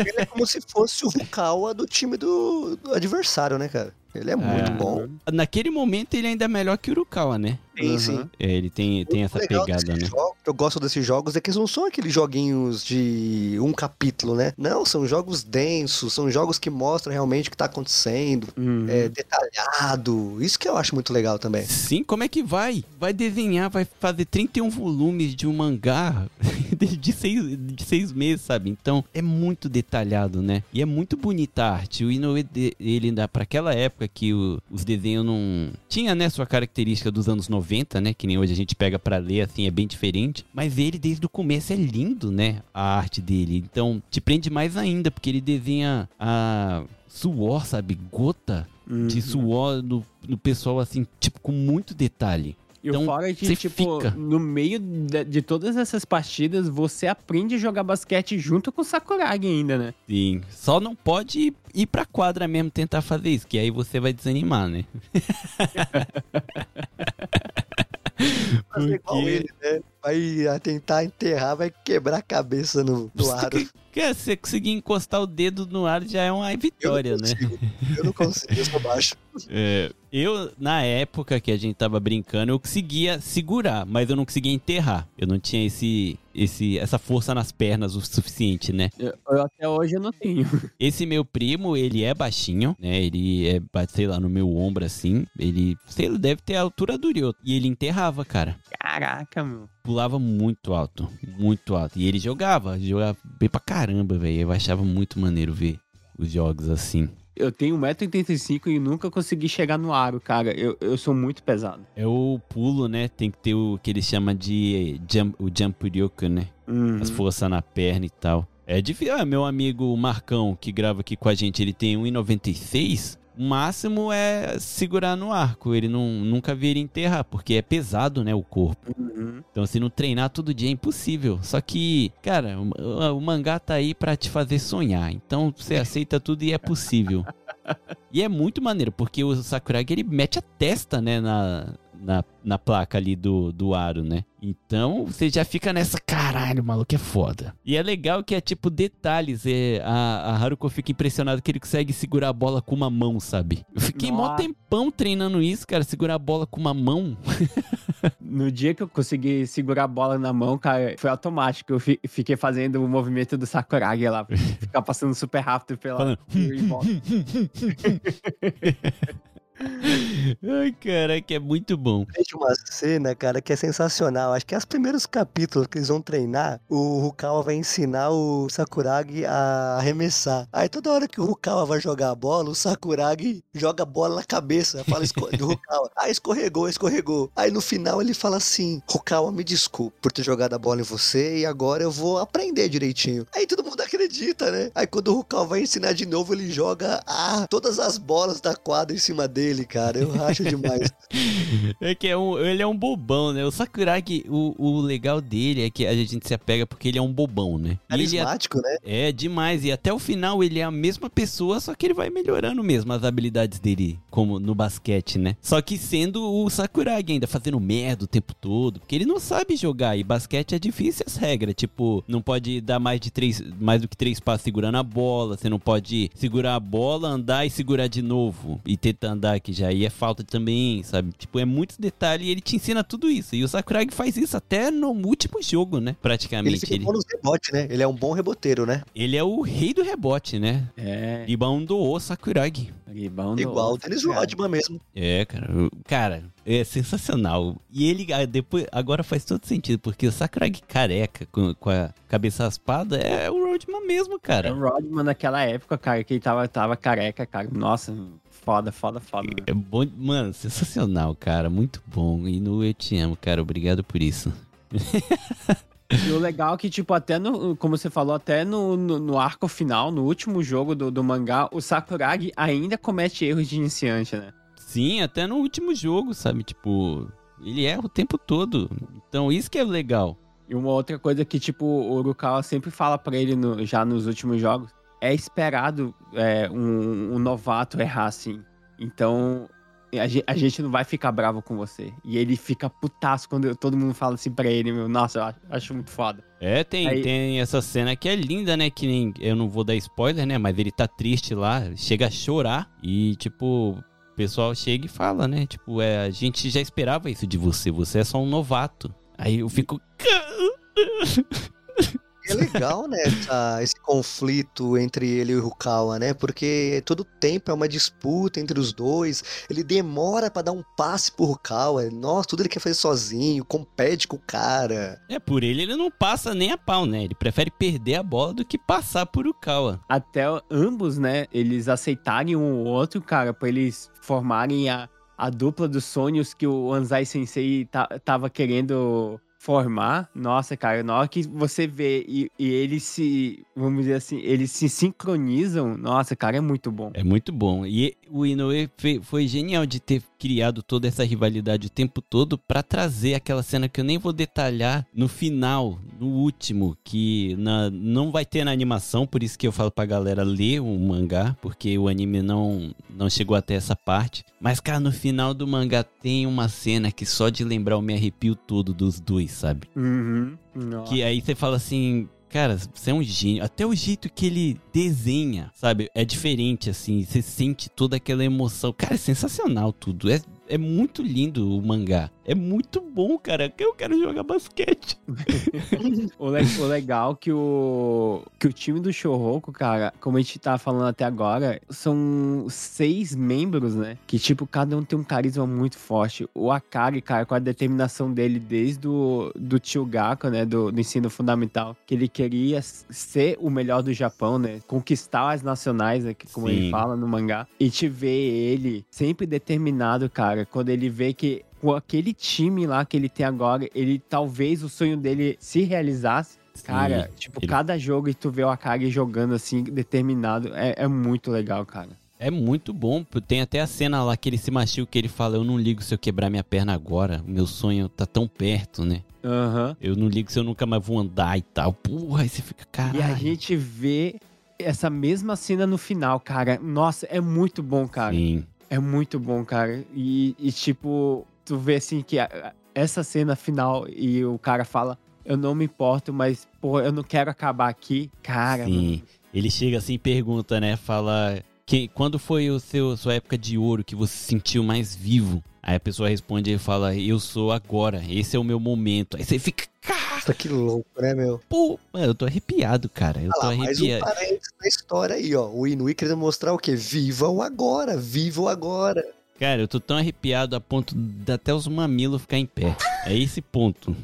Ele é como se fosse o Rukawa do time do, do adversário, né, cara? Ele é muito É. bom. Naquele momento ele ainda é melhor que o Urukawa, né? Sim, Uhum. sim. É, ele tem, tem O essa pegada, né? jogos- eu gosto desses jogos é que eles não são aqueles joguinhos de um capítulo, né? Não, são jogos densos, são jogos que mostram realmente o que tá acontecendo, Uhum. é detalhado. Isso que eu acho muito legal também. Sim, como é que vai? Vai desenhar, vai fazer 31 volumes de um mangá de, de seis, de seis meses, sabe? Então é muito detalhado, né? E é muito bonita a arte. O Inoue, ele ainda, pra aquela época que o- os desenhos não. Tinha, né, sua característica dos anos 90, né? Que nem hoje a gente pega pra ler, assim, é bem diferente. Mas ele, desde o começo, é lindo, né? A arte dele. Então te prende mais ainda, porque ele desenha a. Suor, sabe? Gota de Uhum. suor no, no pessoal, assim, tipo, com muito detalhe. E Então, o fora é que, você tipo, fica. no meio de, de todas essas partidas, você aprende a jogar basquete junto com o Sakuragi ainda, né? Sim. Só não pode ir, pra quadra mesmo tentar fazer isso, que aí você vai desanimar, né? Fazer igual Porque- ele, né? Vai tentar enterrar, vai quebrar a cabeça no, no aro. Se você conseguir encostar o dedo no ar já é uma vitória, eu não né? consigo. Eu não consigo, eu sou baixo. É, eu, na época que a gente tava brincando, eu conseguia segurar, mas eu não conseguia enterrar. Eu não tinha esse, esse, essa força nas pernas o suficiente, né? Eu, eu até hoje eu não tenho. Esse meu primo, ele é baixinho, né? Ele é, sei lá, no meu ombro assim. Ele, sei lá, deve ter a altura do Ryoto. E ele enterrava, cara. Caraca, meu. Pulava muito alto, muito alto. E ele jogava, jogava bem pra caramba, velho. Eu achava muito maneiro ver os jogos assim. Eu tenho 1,85m e nunca consegui chegar no aro, cara. Eu, eu sou muito pesado. É o pulo, né? Tem que ter o que ele chama de jump, o jump ryoku, né? Uhum. As forças na perna e tal. É difícil. Ah, meu amigo Marcão, que grava aqui com a gente, ele tem 1,96. O máximo é segurar no arco. Ele não, nunca vira enterrar, porque é pesado, né? O corpo. Uhum. Então, se não treinar todo dia é impossível. Só que, cara, o, o mangá tá aí pra te fazer sonhar. Então, você aceita tudo e é possível. E é muito maneiro, porque o Sakuragi ele mete a testa, né, na, na, na placa ali do, do aro, né? Então você já fica nessa, caralho, o maluco é foda. E é legal que é tipo detalhes. É, a, a Haruko fica impressionada que ele consegue segurar a bola com uma mão, sabe? Eu fiquei mó Nossa. tempão treinando isso, cara, segurar a bola com uma mão. No dia que eu consegui segurar a bola na mão, cara, foi automático. Eu fi- fiquei fazendo o movimento do Sakuragi lá. ficar passando super rápido pela. Falando. Ai, caraca, é muito bom. Tem uma cena, cara, que é sensacional. Acho que é os primeiros capítulos que eles vão treinar, o Rukawa vai ensinar o Sakuragi a arremessar. Aí toda hora que o Rukawa vai jogar a bola, o Sakuragi joga a bola na cabeça. Fala do Rukawa. Ah, escorregou, escorregou. Aí no final ele fala assim: Rukawa, me desculpe por ter jogado a bola em você e agora eu vou aprender direitinho. Aí todo mundo acredita, né? Aí quando o Rukawa vai ensinar de novo, ele joga ah, todas as bolas da quadra em cima dele, cara. Eu racho demais. É que é um, ele é um bobão, né? O Sakuragi, o, o legal dele é que a gente se apega porque ele é um bobão, né? Ele é, Carismático, né? é demais. E até o final ele é a mesma pessoa, só que ele vai melhorando mesmo as habilidades dele, como no basquete, né? Só que sendo o Sakuragi ainda, fazendo merda o tempo todo. Porque ele não sabe jogar. E basquete é difícil as regras. Tipo, não pode dar mais de três, mais do que três passos segurando a bola, você não pode segurar a bola, andar e segurar de novo e tentar andar, que já aí é falta também, sabe? Tipo, é muitos detalhes e ele te ensina tudo isso. E o Sakuragi faz isso até no último jogo, né? Ele Praticamente. Ele, bom nos rebotes, né? Ele é um bom reboteiro, né? ele é o rei do rebote, né? É, Ribandou Sakuragi. rebound. Igual o Dennis Rodman mesmo. É, cara. Cara, é sensacional. E ele ah, depois agora faz todo sentido, porque o Sakuragi careca com, com a cabeça raspada é o Rodman mesmo, É cara. o Rodman naquela época, cara, que ele tava, tava careca, cara. Nossa, foda, foda, foda. É bom, mano, sensacional, cara, muito bom. E no Eu Te Amo, cara, obrigado por isso. E o legal é que, tipo, até no. Como você falou, até no, no, no arco final, no último jogo do, do mangá, o Sakuragi ainda comete erros de iniciante, né? Sim, até no último jogo, sabe? Tipo, ele erra o tempo todo. Então, isso que é legal. E uma outra coisa que, tipo, o Urukawa sempre fala pra ele no- já nos últimos jogos, é esperado é, um, um novato errar assim. Então, a gente, a gente não vai ficar bravo com você. E ele fica putaço quando todo mundo fala assim pra ele, meu. Nossa, eu acho, acho muito foda. É, tem, Aí- tem essa cena que é linda, né? Que nem. Eu não vou dar spoiler, né? Mas ele tá triste lá, chega a chorar e, tipo. O pessoal chega e fala, né? Tipo, é, a gente já esperava isso de você, você é só um novato. Aí eu fico. É legal, né, essa- esse conflito entre ele e o Rukawa, né? Porque todo tempo é uma disputa entre os dois. Ele demora pra dar um passe pro Rukawa. Nossa, tudo ele quer fazer sozinho, compete com o cara. É, por ele ele não passa nem a pau, né? Ele prefere perder a bola do que passar por Ukawa. Até ambos, né, eles aceitarem um ou outro, cara, pra eles formarem a, a dupla dos sonhos que o Anzai Sensei ta- tava querendo formar. Nossa, cara, na hora que você vê e, e eles se, vamos dizer assim, eles se sincronizam, nossa, cara, é muito bom. É muito bom. E o Inoue fe- foi genial de ter criado toda essa rivalidade o tempo todo pra trazer aquela cena que eu nem vou detalhar no final, no último, que na- não vai ter na animação, por isso que eu falo pra galera ler o mangá, porque o anime não, não chegou até essa parte. Mas, cara, no final do mangá tem uma cena que só de lembrar eu me arrepio todo dos dois, sabe? Uhum. Nossa. Que aí você fala assim, cara, você é um gênio. Até o jeito que ele desenha, sabe? É diferente, assim. Você sente toda aquela emoção. Cara, é sensacional tudo. É, é muito lindo o mangá. É muito bom, cara. Eu quero jogar basquete. O, le- o legal que o que o time do Shouhoku, cara, como a gente tá falando até agora, são seis membros, né? Que, tipo, cada um tem um carisma muito forte. O Akari, cara, com a determinação dele desde o do tio Gako, né? Do, do ensino fundamental, que ele queria ser o melhor do Japão, né? Conquistar as nacionais, né? Como Sim. ele fala no mangá. E te ver ele sempre determinado, cara, quando ele vê que com aquele time lá que ele tem agora, ele talvez o sonho dele se realizasse. Cara, Sim, tipo, ele- cada jogo e tu vê o Akagi jogando assim, determinado, é, é muito legal, cara. É muito bom. Tem até a cena lá que ele se machuca, que ele fala: Eu não ligo se eu quebrar minha perna agora. Meu sonho tá tão perto, né? Aham. Eu não ligo se eu nunca mais vou andar e tal. Porra, aí você fica, caralho. E a gente vê essa mesma cena no final, cara. Nossa, é muito bom, cara. Sim. É muito bom, cara. E, e, tipo, tu vê assim que essa cena final e o cara fala: Eu não me importo, mas, pô, eu não quero acabar aqui. Cara, Sim. Ele chega assim e pergunta, né? Fala. Quem, quando foi o seu, sua época de ouro que você se sentiu mais vivo? Aí a pessoa responde e fala: Eu sou agora, esse é o meu momento. Aí você fica, cara, Nossa, que louco, né, meu? pô, mano, eu tô arrepiado, cara. Eu tô Ah, lá, mais um arrepiado. parênteses da história aí, ó. O Inui querendo mostrar o quê? Viva o agora, viva o agora. Cara, eu tô tão arrepiado a ponto de até os mamilos ficar em pé. É esse ponto.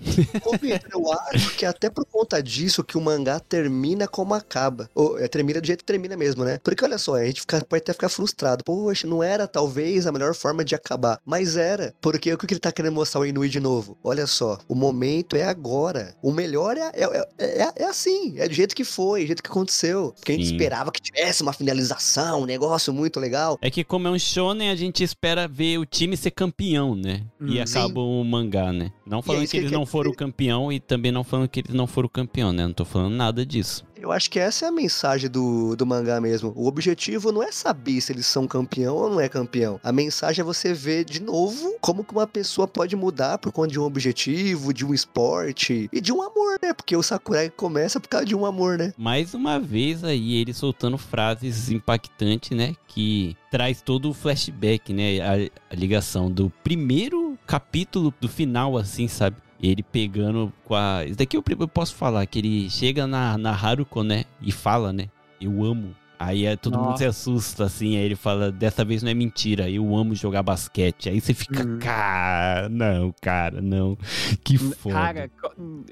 Eu acho que até por conta disso que o mangá termina como acaba. Ou é, termina do jeito que termina mesmo, né? Porque olha só, a gente fica, pode até ficar frustrado. Poxa, não era talvez a melhor forma de acabar. Mas era. Porque o que ele tá querendo mostrar o Inui de novo? Olha só, o momento é agora. O melhor é, é, é, é- é assim. É do jeito que foi, do jeito que aconteceu. Porque a gente Sim. esperava que tivesse uma finalização, um negócio muito legal. É que como é um shonen, a gente espera ver o time ser campeão, né? E Hum. acaba o mangá, né? Não falando que que eles quer não foram dizer. campeão e também não falando que eles não foram campeão, né? Não tô falando nada disso. Eu acho que essa é a mensagem do, do mangá mesmo. O objetivo não é saber se eles são campeão ou não é campeão. A mensagem é você ver de novo como que uma pessoa pode mudar por conta de um objetivo, de um esporte e de um amor, né? Porque o Sakurai começa por causa de um amor, né? Mais uma vez aí ele soltando frases impactantes, né? Que traz todo o flashback, né? A, a ligação do primeiro capítulo do final, assim, sabe? Ele pegando com a. Isso daqui eu, eu posso falar, que ele chega na, na Haruko, né? E fala, né? Eu amo. Aí é, todo mundo Nossa. se assusta, assim. Aí ele fala: Dessa vez não é mentira, eu amo jogar basquete. Aí você fica, Hum. cara, não, cara, não. Que foda. Cara,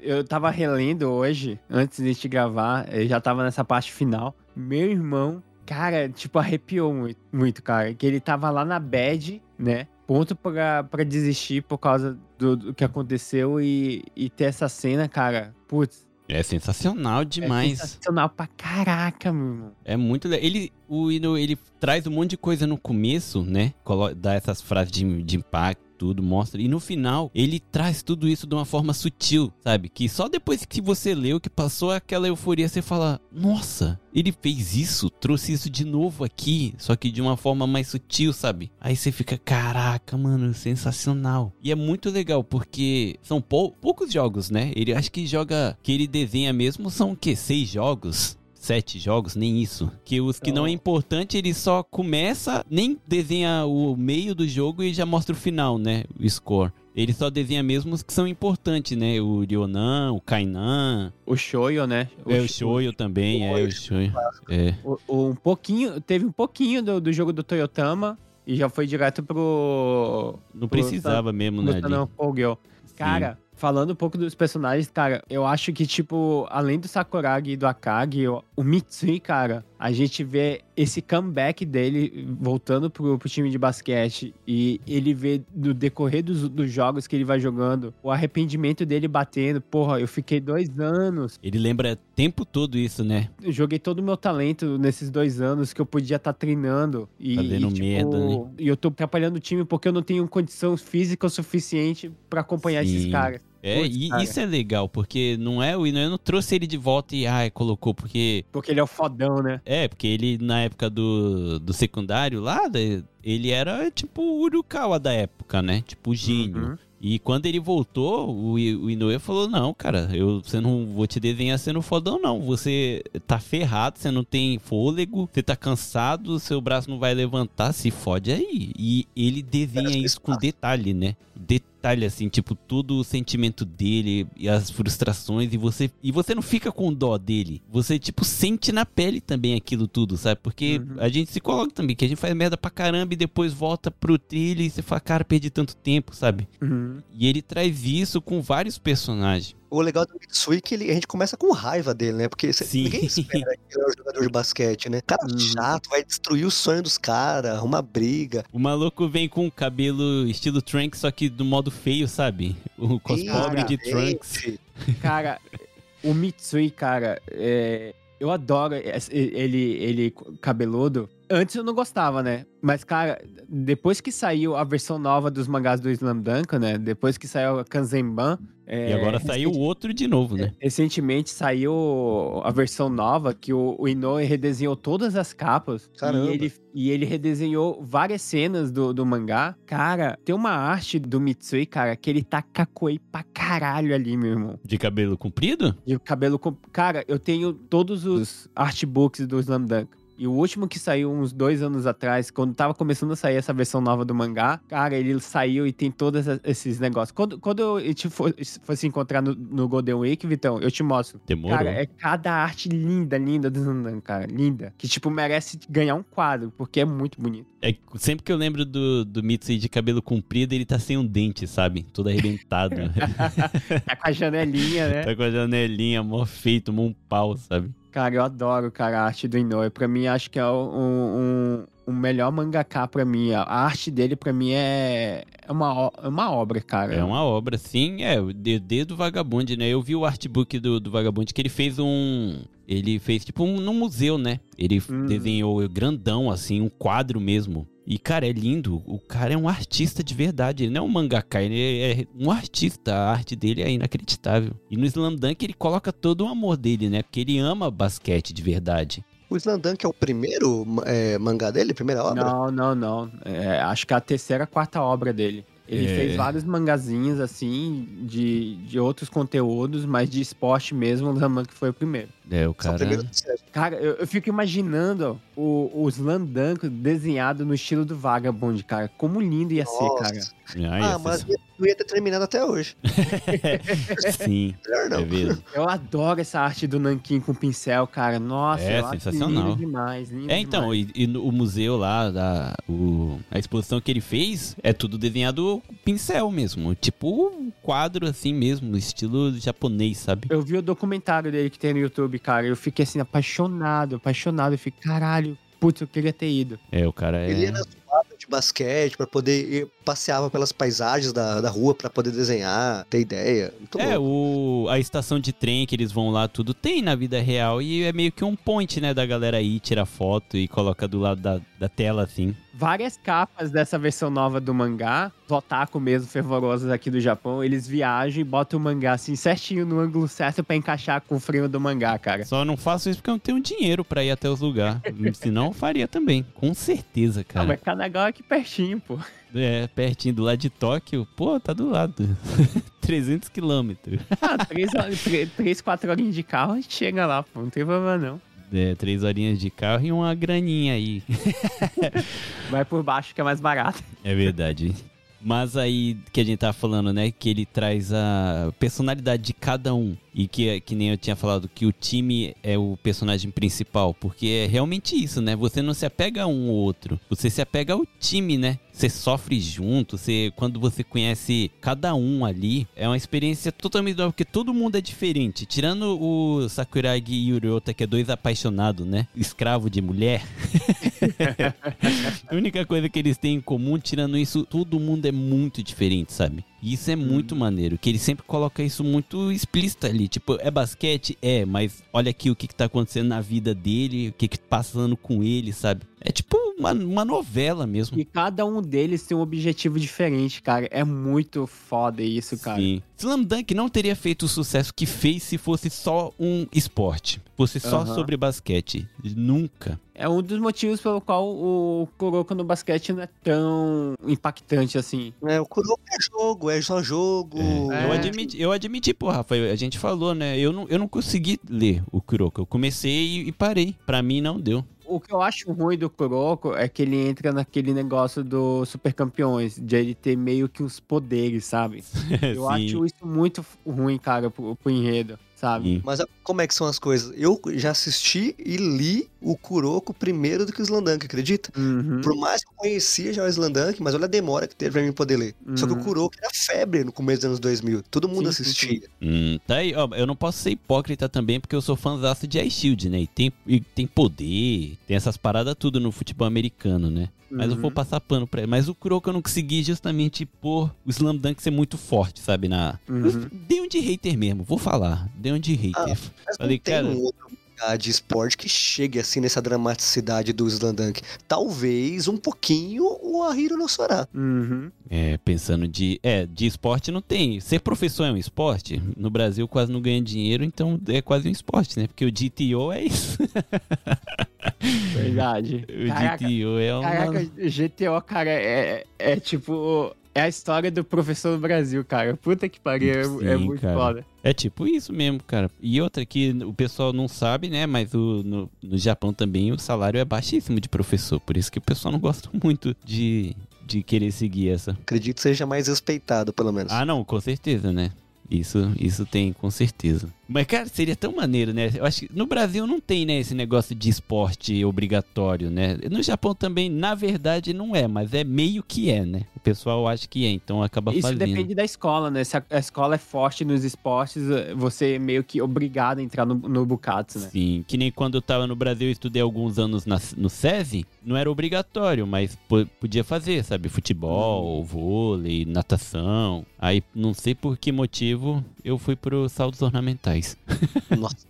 eu tava relendo hoje, antes de te gravar, eu já tava nessa parte final. Meu irmão, cara, tipo, arrepiou muito, muito, cara. Que ele tava lá na bad, né? Ponto pra, pra desistir por causa do, do que aconteceu e, e ter essa cena, cara. Putz, É sensacional é demais. sensacional pra caraca, meu irmão. É muito. Ele, o Ino, ele traz um monte de coisa no começo, né? Dá essas frases de, de impacto, tudo, mostra. E no final, ele traz tudo isso de uma forma sutil, sabe? Que só depois que você leu, que passou aquela euforia, você fala: Nossa, ele fez isso, trouxe isso de novo aqui, só que de uma forma mais sutil, sabe? Aí você fica: Caraca, mano, sensacional. E é muito legal, porque são pou- poucos jogos, né? Ele acho que joga, que ele desenha mesmo, são o quê? Seis jogos? Sete jogos, nem isso. Que os que não é importante, ele só começa, nem desenha o meio do jogo e já mostra o final, né? O score. Ele só desenha mesmo os que são importantes, né? O Rionan, o Kainan, O Shoyo, né? é o Shoyo também, é o Shoyo. É. O- o- um pouquinho, teve um pouquinho do, do jogo do Toyotama e já foi direto pro. Não precisava mesmo, né? ali. Lutando com o Girl. Cara, falando um pouco dos personagens, cara, eu acho que, tipo, além do Sakuragi e do Akagi, o, Mitsui, cara, a gente vê esse comeback dele voltando pro, pro time de basquete e ele vê no decorrer dos, dos jogos que ele vai jogando, o arrependimento dele batendo. Porra, eu fiquei dois anos Ele lembra tempo todo isso, né? eu joguei todo o meu talento nesses dois anos que eu podia estar treinando. E, Fazendo e, tipo, merda, né? E eu tô atrapalhando o time porque eu não tenho condição física o suficiente pra acompanhar esses Sim. caras. É, Putz, e cara. isso é legal, porque não é o Inoue não trouxe ele de volta e ai, colocou, porque Porque ele é o fodão, né? É, porque ele, na época do, do secundário lá, da- ele era tipo o Urukawa da época, né? Tipo o gênio. Uhum. E quando ele voltou, o, Inoue falou: Não, cara, eu você não vou te desenhar sendo fodão, não. Você tá ferrado, você não tem fôlego, você tá cansado, seu braço não vai levantar, se fode aí. E ele desenha isso com detalhe, né? Detalhe, assim, tipo, todo o sentimento dele e as frustrações, e você, e você não fica com dó dele. Você, tipo, sente na pele também aquilo tudo, sabe? Porque Uhum. a gente se coloca também, que a gente faz merda pra caramba e depois volta pro trilho e você fala, cara, perdi tanto tempo, sabe? Uhum. E ele traz isso com vários personagens. O legal do Mitsui é que ele- a gente começa com raiva dele, né? Porque cê- ninguém espera que ele é um jogador de basquete, né? Cara Uhum. chato, vai destruir o sonho dos caras, uma briga. O maluco vem com o cabelo estilo Trunks, só que do modo feio, sabe? O cospobre de Trunks. Cara, o Mitsui, cara, é, eu adoro ele, ele cabeludo. Antes eu não gostava, né? Mas, cara, depois que saiu a versão nova dos mangás do Slam Dunk, né? Depois que saiu a Kanzenban. É, E agora saiu recente- outro de novo, né? Recentemente saiu a versão nova que o, o Inoue redesenhou todas as capas. Caramba. E ele, e ele redesenhou várias cenas do, do mangá. Cara, tem uma arte do Mitsui, cara, que ele tá cacoei pra caralho ali, meu irmão. De cabelo comprido? De cabelo com. Cara, eu tenho todos os artbooks do Slam Dunk. E o último que saiu uns dois anos atrás, quando tava começando a sair essa versão nova do mangá, cara, ele saiu e tem todos esses negócios. Quando, quando eu te for, fosse encontrar no, no Golden Week, Vitão, eu te mostro. Demorou. Cara, é cada arte linda, linda do Dunk, cara. Linda. Que, tipo, merece ganhar um quadro, porque é muito bonito. É sempre que eu lembro do, do Mitsui de cabelo comprido, ele tá sem um dente, sabe? Todo arrebentado. Tá com a janelinha, né? tá com a janelinha, mó feio, tomou um pau, sabe? Cara, eu adoro, cara, a arte do Inoue. Pra mim, acho que é um, um, um melhor mangaká pra mim. A arte dele, pra mim, é, é, uma, o- é uma obra, cara. É uma obra, sim. É, o DD do Vagabond, né? Eu vi o artbook do, do Vagabond que ele fez um. Ele fez tipo um, num museu, né? Ele Hum. desenhou grandão, assim, um quadro mesmo. E, cara, é lindo. O cara é um artista de verdade. Ele não é um mangaka, ele é um artista. A arte dele é inacreditável. E no Slam Dunk ele coloca todo o amor dele, né? Porque ele ama basquete de verdade. O Slandunk é o primeiro é, mangá dele, primeira obra? Não, não, não. É, acho que é a terceira, quarta obra dele. Ele É. fez vários mangazinhos, assim, de, de outros conteúdos, mas de esporte mesmo, o Slam Dunk foi o primeiro. É, o cara. Cara, eu, eu fico imaginando o, o Slam Dunk desenhado no estilo do Vagabond, cara. Como lindo ia ser, Nossa. cara. Ai, Ah, essa- mas ia- não ia ter terminado até hoje. Sim, Melhor não. é mesmo. Eu adoro essa arte do Nankin com pincel, cara. Nossa, É, eu acho sensacional. lindo demais, lindo É, então, demais. e, e no- o museu lá, da, o- a exposição que ele fez, é tudo desenhado com pincel mesmo. Tipo um quadro assim mesmo, estilo japonês, sabe? Eu vi o documentário dele que tem no YouTube, cara. Eu fiquei assim, apaixonado, apaixonado. Eu fiquei, caralho, putz, eu queria ter ido. É, o cara é. Ele ia nas quadras de basquete pra poder ir, passeava pelas paisagens da, da rua pra poder desenhar, ter ideia. Muito É, louco. o, a estação de trem que eles vão lá, tudo tem na vida real e é meio que um point, né, da galera aí, tira foto e coloca do lado da, da tela, assim. Várias capas dessa versão nova do mangá, os otaku mesmo, fervorosos aqui do Japão, eles viajam e botam o mangá assim certinho no ângulo certo pra encaixar com o frame do mangá, cara. Só não faço isso porque eu não tenho dinheiro pra ir até os lugares. Senão eu faria também, com certeza, Ah, cara. mas Kanagawa é aqui pertinho, pô. É, pertinho do lado de Tóquio. Pô, tá do lado. 300 quilômetros. Ah, três, horas- três, três, quatro horinhas de carro, a gente chega lá, pô. Não tem problema não. É, três horinhas de carro e uma graninha aí. Vai por baixo que é mais barato. É verdade. Mas aí que a gente tava falando, né? Que ele traz a personalidade de cada um. E que, que nem eu tinha falado, que o time é o personagem principal. Porque é realmente isso, né? Você não se apega a um ou outro. Você se apega ao time, né? Você sofre junto. Você, quando você conhece cada um ali, é uma experiência totalmente nova. Porque todo mundo é diferente. Tirando o Sakuragi e Yuriota, que é dois apaixonados, né? Escravo de mulher. A única coisa que eles têm em comum, tirando isso, todo mundo é muito diferente, sabe? E isso é muito maneiro, que ele sempre coloca isso muito explícito ali. Tipo, é basquete? É, mas olha aqui o que, que tá acontecendo na vida dele, o que que tá passando com ele, sabe? É tipo uma, uma novela mesmo. E cada um deles tem um objetivo diferente, cara. É muito foda isso, cara. Sim. Slam Dunk não teria feito o sucesso que fez se fosse só um esporte. Fosse só Aham. sobre basquete. Nunca. É um dos motivos pelo qual o Kuroko no basquete não é tão impactante assim. É, o Kuroko é jogo, é só jogo. Eu, É. admiti, eu admiti, pô, Rafa, a gente falou, né? Eu não, eu não consegui ler o Kuroko. Eu comecei e, e parei. Pra mim não deu. O que eu acho ruim do Kuroko é que ele entra naquele negócio do Super Campeões, de ele ter meio que uns poderes, sabe? Eu acho isso muito ruim, cara, pro, pro enredo, sabe? sim. Mas como é que são as coisas? Eu já assisti e li o Kuroko primeiro do que o Slandunk, acredita? Uhum. Por mais que eu conhecia já o Slandunk, mas olha a demora que teve pra mim poder ler. Só que o Uhum. Kuroko era febre no começo dos anos 2000. Todo mundo Sim, sim, assistia. Hum, tá aí, ó, eu não posso ser hipócrita também, porque eu sou fãzaço de iShield, né? E tem, e tem poder, tem essas paradas tudo no futebol americano, né? Mas eu Uhum. vou passar pano pra ele. Mas o Kuroko eu não consegui justamente por o Slam Dunk ser muito forte, sabe? Na... Uhum. Dei um de hater mesmo, vou falar. Dei um de hater. Mas Falei, não tem cara- um outro de esporte que chegue assim nessa dramaticidade do Slandunk. Talvez um pouquinho o Ahiro no Sora. Uhum. É, pensando de. É, de esporte não tem. Ser professor é um esporte. No Brasil quase não ganha dinheiro, então é quase um esporte, né? Porque o GTO é isso. Verdade. O Caraca, GTO é uma. Caraca, GTO, cara, é, é tipo. É a história do professor do Brasil, cara. Puta que pariu, é- é, Sim, muito cara. foda. É tipo isso mesmo, cara. E outra que o pessoal não sabe, né? Mas o, no, no Japão também o salário é baixíssimo de professor. Por isso que o pessoal não gosta muito de, de querer seguir essa. Acredito que seja mais respeitado, pelo menos. Ah, não, com certeza, né? Isso, isso tem, com certeza. Mas, cara, seria tão maneiro, né? Eu acho que no Brasil não tem, né, esse negócio de esporte obrigatório, né? No Japão também, na verdade, não é, mas é meio que é, né? O pessoal acha que é, então acaba Isso fazendo. depende da escola, né? Se a, escola é forte nos esportes, você é meio que obrigado a entrar no, no Bukatsu, né? Sim, que nem quando eu tava no Brasil, eu estudei alguns anos na- no SESI, não era obrigatório, mas po- podia fazer, sabe? Futebol, vôlei, natação. Aí, não sei por que motivo, eu fui pro saldos ornamentais. Nossa.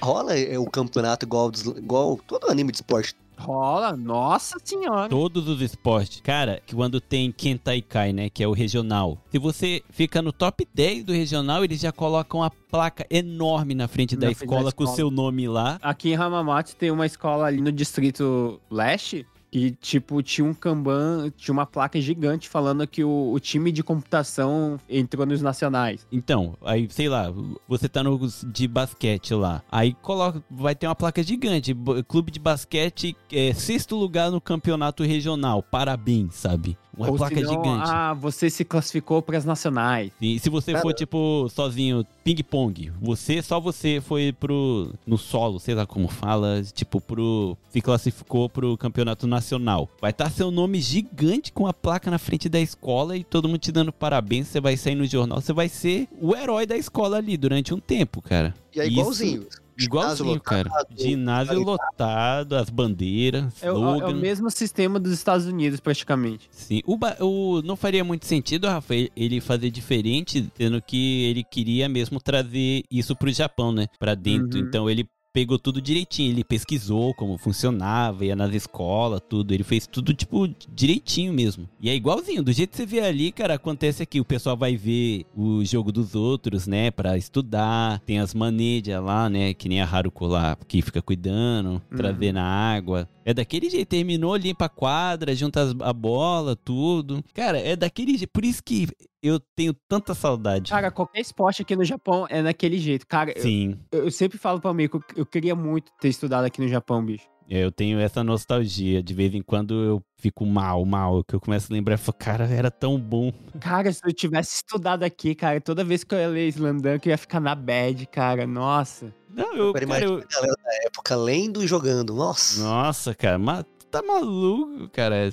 Rola é, o campeonato igual, dos- igual todo anime de esporte. rola. Nossa senhora. Todos os esportes. Cara, que quando tem Kentaikai, né? Que é o regional. Se você fica no top 10 do regional, eles já colocam a placa enorme na frente da Na frente da escola com o escola. seu nome lá. Aqui em Hamamatsu tem uma escola ali no distrito leste que, tipo, tinha um Kanban, tinha uma placa gigante falando que o, o time de computação entrou nos nacionais. Então, aí, sei lá, você tá no de basquete lá. Aí coloca, vai ter uma placa gigante. Clube de basquete, é, sexto lugar no campeonato regional. Parabéns, sabe? Uma Ou placa senão, gigante. Ah, você se classificou para as nacionais. E se você Cara- for, tipo, sozinho, ping-pong, você, só você foi pro. no solo, sei lá como fala, tipo, pro. se classificou pro campeonato nacional. Vai estar seu nome gigante com a placa na frente da escola e todo mundo te dando parabéns. Você vai sair no jornal, você vai ser o herói da escola ali durante um tempo, cara. E é Isso- igualzinho. Cara. Ginásio lotado, as bandeiras, É, o- é o mesmo sistema dos Estados Unidos, praticamente. Sim, o, o- não faria muito sentido, Rafa, ele- fazer diferente, tendo que ele queria mesmo trazer isso pro Japão, né? Pra dentro. Uhum. Então ele pegou tudo direitinho, ele pesquisou como funcionava, ia nas escolas, tudo. Ele fez tudo, tipo, direitinho mesmo. E é igualzinho, do jeito que você vê ali, cara, acontece aqui. O pessoal vai ver o jogo dos outros, né? Pra estudar. Tem as manejas lá, né? Que nem a Haruko lá, que fica cuidando, Uhum. trazendo a água. É daquele jeito, terminou, limpa a quadra, junta a bola, tudo. Cara, é daquele jeito. Por isso que eu tenho tanta saudade. Cara, qualquer esporte aqui no Japão é daquele jeito. Cara, eu, Sim, eu sempre falo pra mim que eu, eu queria muito ter estudado aqui no Japão, bicho. é, eu tenho essa nostalgia. De vez em quando eu fico mal, mal, que eu começo a lembrar, eu falo, cara, era tão bom. Cara, se eu tivesse estudado aqui, cara, toda vez que eu ia ler Slandank, eu ia ficar na bad, cara. Nossa. Não, eu, Agora cara, imagina eu- a galera da época lendo e jogando. Nossa. Nossa, cara, mas tu tá maluco, cara.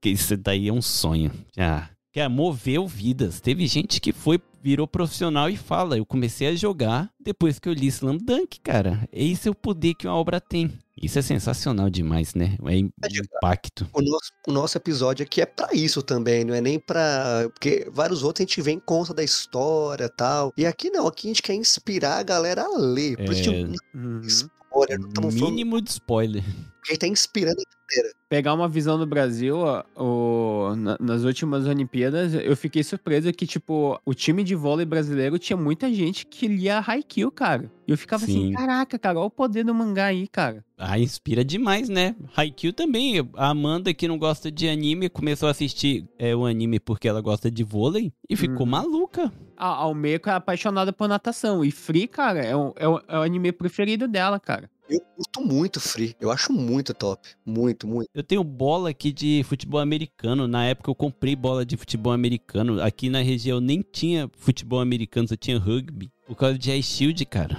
Que isso daí é um sonho. Já. Que moveu vidas. Teve gente que foi, virou profissional e fala: Eu comecei a jogar depois que eu li Slam Dunk, cara. Esse é o poder que uma obra tem. Isso é sensacional demais, né? É im- impacto. O nosso, o nosso episódio aqui é pra isso também, não é nem pra. Porque vários outros a gente vem conta da história e tal. E aqui não, aqui a gente quer inspirar a galera a ler. Por isso que É. o Spoiler, não estamos falando Mínimo de spoiler. a gente tá inspirando a Pegar uma visão do Brasil, ó, o- na- nas últimas Olimpíadas, eu fiquei surpreso que, tipo, o time de vôlei brasileiro tinha muita gente que lia Haikyuu, cara. E eu ficava assim, Sim. caraca, cara, olha o poder do mangá aí, cara. Ah, inspira demais, né? Haikyuu também. A Amanda, que não gosta de anime, começou a assistir é, o anime porque ela gosta de vôlei e ficou Uhum. maluca. A Almeida é apaixonada por natação. E Free, cara, é o, é o- é o anime preferido dela, cara. Eu curto muito Free. Eu acho muito top. Muito, muito. Eu tenho bola aqui de futebol americano. Na época eu comprei bola de futebol americano. Aqui na região nem tinha futebol americano, só tinha rugby. Por causa de Ice Shield, cara.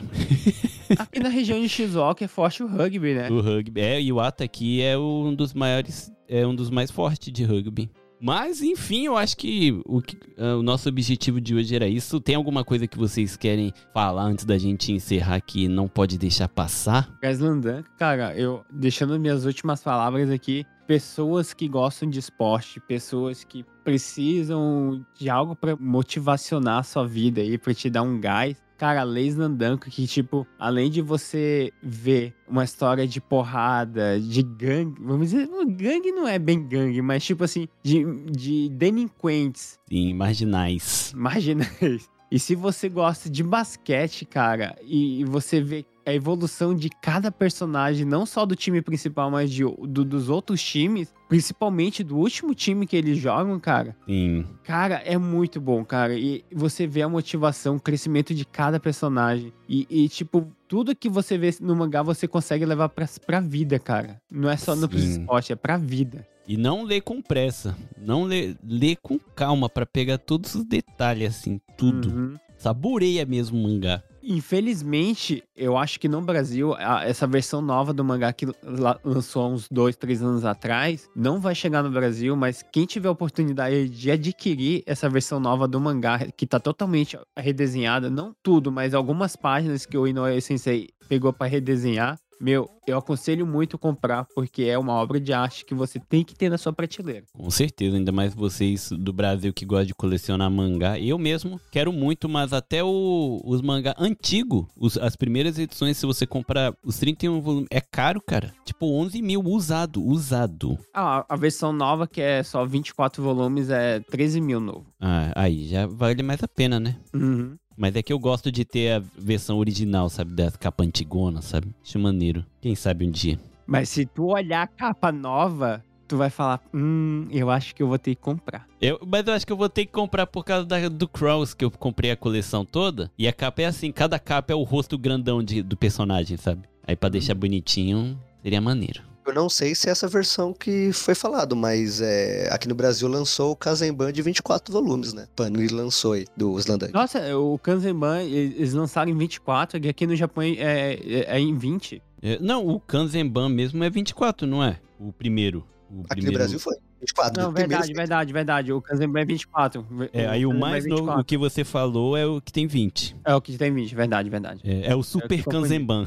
Aqui na região de Shizuoka é forte o rugby, né? O rugby. É, e o Ata aqui é um dos maiores, é um dos mais fortes de rugby. Mas, enfim, eu acho que o, que- ah, o nosso objetivo de hoje era isso. Tem alguma coisa que vocês querem falar antes da gente encerrar que não pode deixar passar? Gaslandan, cara, eu deixando minhas últimas palavras aqui, pessoas que gostam de esporte, pessoas que precisam de algo pra motivacionar a sua vida aí, pra te dar um gás. Cara, Leis Nandanko, que tipo, além de você ver uma história de porrada, de gangue, vamos dizer, gangue não é bem gangue, mas tipo assim, de, de delinquentes, Sim, marginais. marginais. E se você gosta de basquete, cara, e, e você vê a evolução de cada personagem, não só do time principal, mas de, do- dos outros times, principalmente do último time que eles jogam, cara, Sim. cara, é muito bom, cara. E você vê a motivação, o crescimento de cada personagem. E, e, tipo, tudo que você vê no mangá você consegue levar pra, pra vida, cara. Não é só no esporte, é pra vida. E não lê com pressa. Não lê, lê com calma pra pegar todos os detalhes, assim, tudo. Uhum. Saboreia mesmo o mangá. Infelizmente, eu acho que no Brasil, a- essa versão nova do mangá que la- lançou uns dois, três anos atrás, não vai chegar no Brasil, mas quem tiver oportunidade de adquirir essa versão nova do mangá, que tá totalmente redesenhada, não tudo, mas algumas páginas que o Inoue Sensei pegou pra redesenhar, meu, eu aconselho muito comprar, porque é uma obra de arte que você tem que ter na sua prateleira. Com certeza, ainda mais vocês do Brasil que gostam de colecionar mangá. Eu mesmo quero muito, mas até o, os mangá antigo, os- as primeiras edições, se você comprar os 31 volumes, é caro, cara. Tipo, 11 mil usado, usado. Ah, a versão nova, que é só 24 volumes, é 13 mil novo. Ah, aí já vale mais a pena, né? Uhum. Mas é que eu gosto de ter a versão original, sabe? Da capa antigona, sabe? Acho maneiro. Quem sabe um dia. Mas se tu olhar a capa nova, tu vai falar, hum, eu acho que eu vou ter que comprar. Eu, mas eu acho que eu vou ter que comprar por causa da- do Crows, que eu comprei a coleção toda. E a capa é assim, cada capa é o rosto grandão de- do personagem, sabe? Aí pra deixar bonitinho, seria maneiro. Eu não sei se é essa versão que foi falado, mas é, aqui no Brasil lançou o Kazemban de 24 volumes, né? Panini lançou aí, do Slandunk. Nossa, o Kanzenban, eles lançaram em 24, e aqui no Japão é, é- é em 20. É, não, o Kanzenban mesmo é 24, não é? O primeiro. O Aqui primeiro... no Brasil foi 24. Não, o primeiro verdade, verdade, verdade. O Kanzenban é 24. É, aí o Kanzenban mais é novo, 24. o que você falou é o que tem 20. É o que tem 20, verdade, verdade. É, é o Super eu confundi. Kanzenban.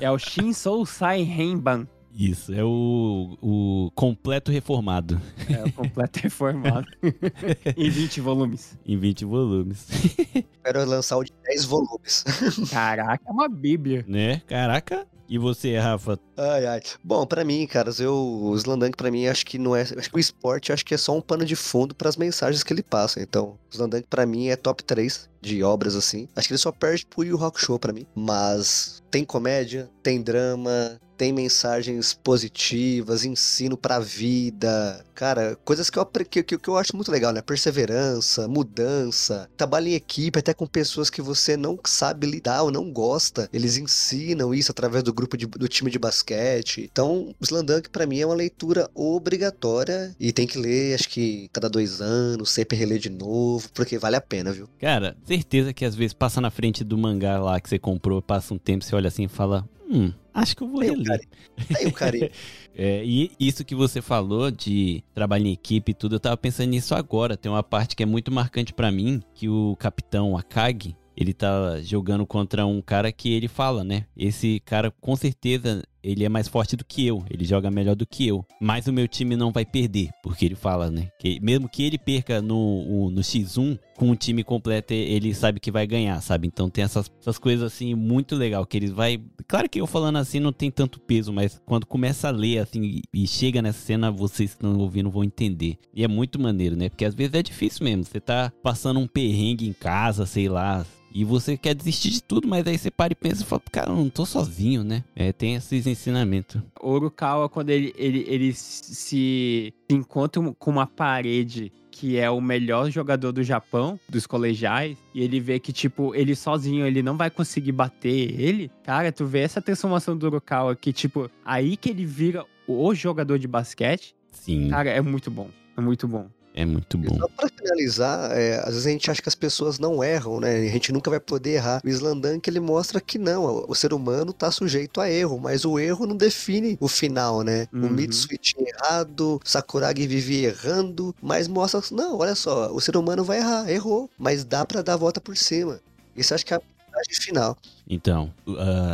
É o Shinsou Sai Renban. Isso, é o, o completo reformado. É o completo reformado. em 20 volumes. Em 20 volumes. Espero lançar o de 10 volumes. Caraca, é uma bíblia. né? Caraca. E você, Rafa? Ai, ai. Bom, pra mim, caras, eu, o Slandunk pra mim acho que não é, acho que o esporte acho que é só um pano de fundo pras mensagens que ele passa. Então, o Slandunk pra mim é top 3 de obras assim. Acho que ele só perde pro Yu Rock Show pra mim, mas tem comédia, tem drama, tem mensagens positivas, ensino pra vida. Cara, coisas que eu, que, que, que eu acho muito legal, né? Perseverança, mudança, trabalho em equipe, até com pessoas que você não sabe lidar ou não gosta. Eles ensinam isso através do grupo de- do time de basquete. Então, Slandunk pra mim é uma leitura obrigatória e tem que ler, acho que cada dois anos, sempre reler de novo, porque vale a pena, viu? Cara, certeza que às vezes passa na frente do mangá lá que você comprou, passa um tempo, você olha assim e fala: Hum, acho que eu vou Tem reler. Tem o carinho. É, e isso que você falou de trabalho em equipe e tudo, eu tava pensando nisso agora. Tem uma parte que é muito marcante pra mim, que o capitão Akagi, ele tá jogando contra um cara que ele fala, né? Esse cara, com certeza, ele é mais forte do que eu. Ele joga melhor do que eu. Mas o meu time não vai perder, porque ele fala, né? Que mesmo que ele perca no, no X1, com o time completo, ele sabe que vai ganhar, sabe? Então tem essas, essas coisas assim muito legal que eles vai. Claro que eu falando assim não tem tanto peso, mas quando começa a ler assim e chega nessa cena, vocês que estão ouvindo vão entender. E é muito maneiro, né? Porque às vezes é difícil mesmo. Você tá passando um perrengue em casa, sei lá. E você quer desistir de tudo, mas aí você para e pensa e fala, cara, eu não tô sozinho, né? É, tem esses ensinamentos. O Urukawa, quando ele, ele, ele se encontra com uma parede que é o melhor jogador do Japão, dos colegiais, e ele vê que, tipo, ele sozinho, ele não vai conseguir bater ele, cara, tu vê essa transformação do Urukawa que, tipo, aí que ele vira o jogador de basquete, Sim, cara, é muito bom. É muito bom. É muito bom. Só pra finalizar, é, às vezes a gente acha que as pessoas não erram, né? A gente nunca vai poder errar. O Slandunk ele mostra que não, o ser humano tá sujeito a erro, mas o erro não define o final, né? O Uhum. Mitsui tinha errado, Sakuragi vivia errando, mas mostra, não, olha só, o ser humano vai errar, errou, mas dá pra dar a volta por cima. Isso acho que é a mensagem final. Então,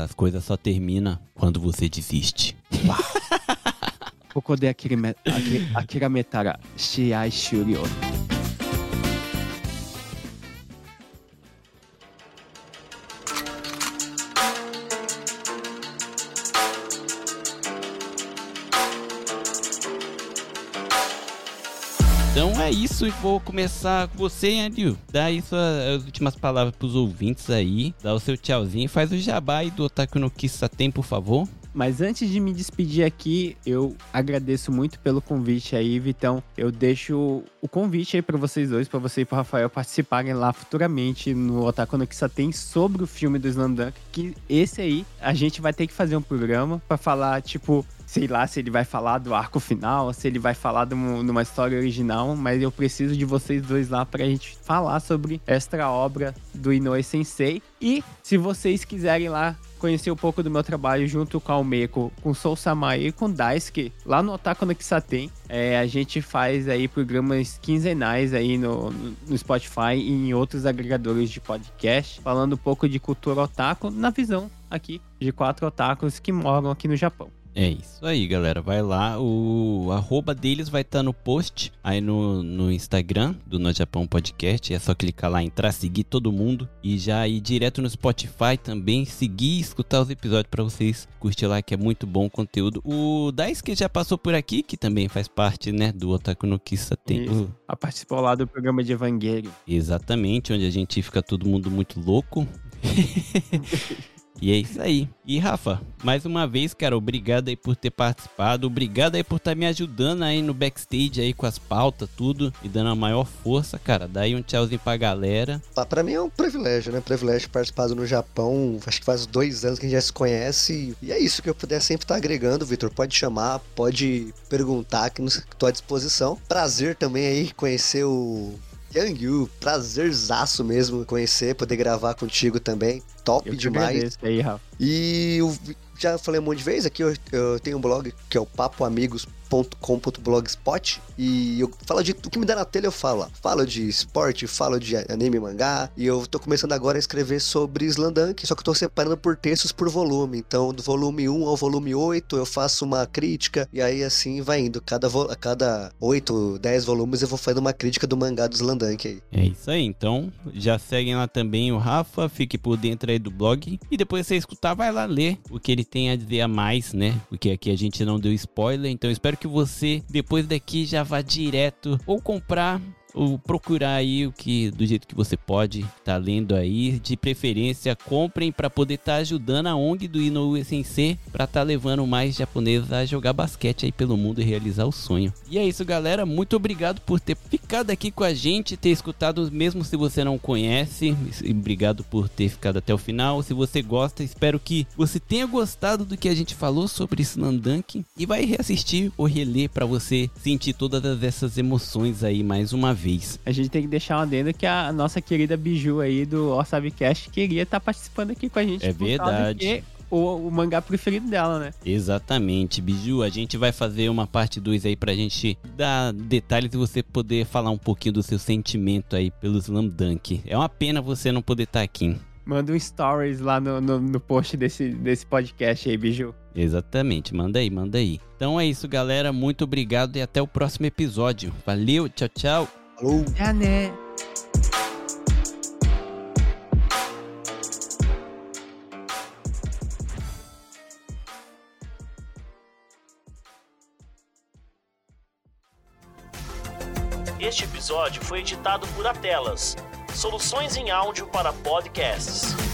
as coisas só terminam quando você desiste. Kokode akirime- aki- akirametara shiai shuryo. Então é isso, e vou começar com você, Andrew. Dá aí suas as últimas palavras pros ouvintes aí. Dá o seu tchauzinho. Faz o jabá aí do Otaku no Kissaten, por favor. Mas antes de me despedir aqui, eu agradeço muito pelo convite aí, Vitão. Eu deixo o convite aí pra vocês dois, pra você e pro Rafael participarem lá futuramente no Otaku no Kissaten sobre o filme do Slandunk, que esse aí a gente vai ter que fazer um programa pra falar, tipo, sei lá se ele vai falar do arco final, se ele vai falar de uma história original, mas eu preciso de vocês dois lá pra gente falar sobre esta obra do Inoue Sensei. E se vocês quiserem lá conhecer um pouco do meu trabalho junto com a Almeco, com Soul Samai e com Daisuke, lá no Otaku no Kisaten. É, a gente faz aí programas quinzenais aí no, no Spotify e em outros agregadores de podcast, falando um pouco de cultura otaku na visão aqui de quatro otakus que moram aqui no Japão. É isso aí, galera. Vai lá. O arroba deles vai estar no post aí no, no Instagram do No Japão Podcast. É só clicar lá, entrar, seguir todo mundo e já ir direto no Spotify também, seguir e escutar os episódios para vocês curtir lá, que é muito bom o conteúdo. O Daisuke já passou por aqui, que também faz parte, né, do Otaku no Kissa tem. A participou lá do programa de Evangelho. Exatamente, onde a gente fica todo mundo muito louco. E é isso aí. E Rafa, mais uma vez, cara, obrigado aí por ter participado. Obrigado aí por estar tá me ajudando aí no backstage aí com as pautas, tudo. E dando a maior força, cara. Daí um tchauzinho pra galera. Ah, pra mim é um privilégio, né? Privilégio participar no Japão. Acho que faz dois anos que a gente já se conhece. E é isso que eu puder sempre estar tá agregando, Vitor. Pode chamar, pode perguntar, que estou à disposição. Prazer também aí conhecer o Yang Yu, prazerzaço mesmo conhecer, poder gravar contigo também. Top eu demais. Aí, Rafa. E eu já falei um monte de vezes aqui, eu, eu tenho um blog que é o papoamigos.com.blogspot e eu falo de o que me dá na telha, eu falo. Falo de esporte, falo de anime mangá e eu tô começando agora a escrever sobre Slandunk, só que eu tô separando por textos por volume. Então, do volume 1 ao volume 8, eu faço uma crítica e aí assim vai indo. Cada, a cada 8, 10 volumes eu vou fazendo uma crítica do mangá do Slandunk aí. É isso aí, então já seguem lá também o Rafa, fique por dentro aí do blog e depois você escutar, vai lá ler o que ele tem a dizer a mais, né? Porque aqui a gente não deu spoiler, então espero que você depois daqui já vá direto ou comprar ou procurar aí o que do jeito que você pode tá lendo aí, de preferência comprem para poder estar tá ajudando a ONG do Inoue Sensei para estar tá levando mais japoneses a jogar basquete aí pelo mundo e realizar o sonho. E é isso, galera, muito obrigado por ter ficado aqui com a gente, ter escutado mesmo se você não conhece, obrigado por ter ficado até o final. Se você gosta, espero que você tenha gostado do que a gente falou sobre Slandunk e vai reassistir ou reler para você sentir todas essas emoções aí mais uma vez vez. A gente tem que deixar uma adendo que a nossa querida Biju aí do Orsabcast queria estar tá participando aqui com a gente. É verdade. O, o, mangá preferido dela, né? Exatamente, Biju. A gente vai fazer uma parte 2 aí pra gente dar detalhes e você poder falar um pouquinho do seu sentimento aí pelo Slam Dunk. É uma pena você não poder estar tá aqui. Manda um stories lá no, no, no, post desse, desse podcast aí, Biju. Exatamente, manda aí, manda aí. Então é isso, galera. Muito obrigado e até o próximo episódio. Valeu, tchau, tchau. Falou. Já né. Este episódio foi editado por Atelas, soluções em áudio para podcasts.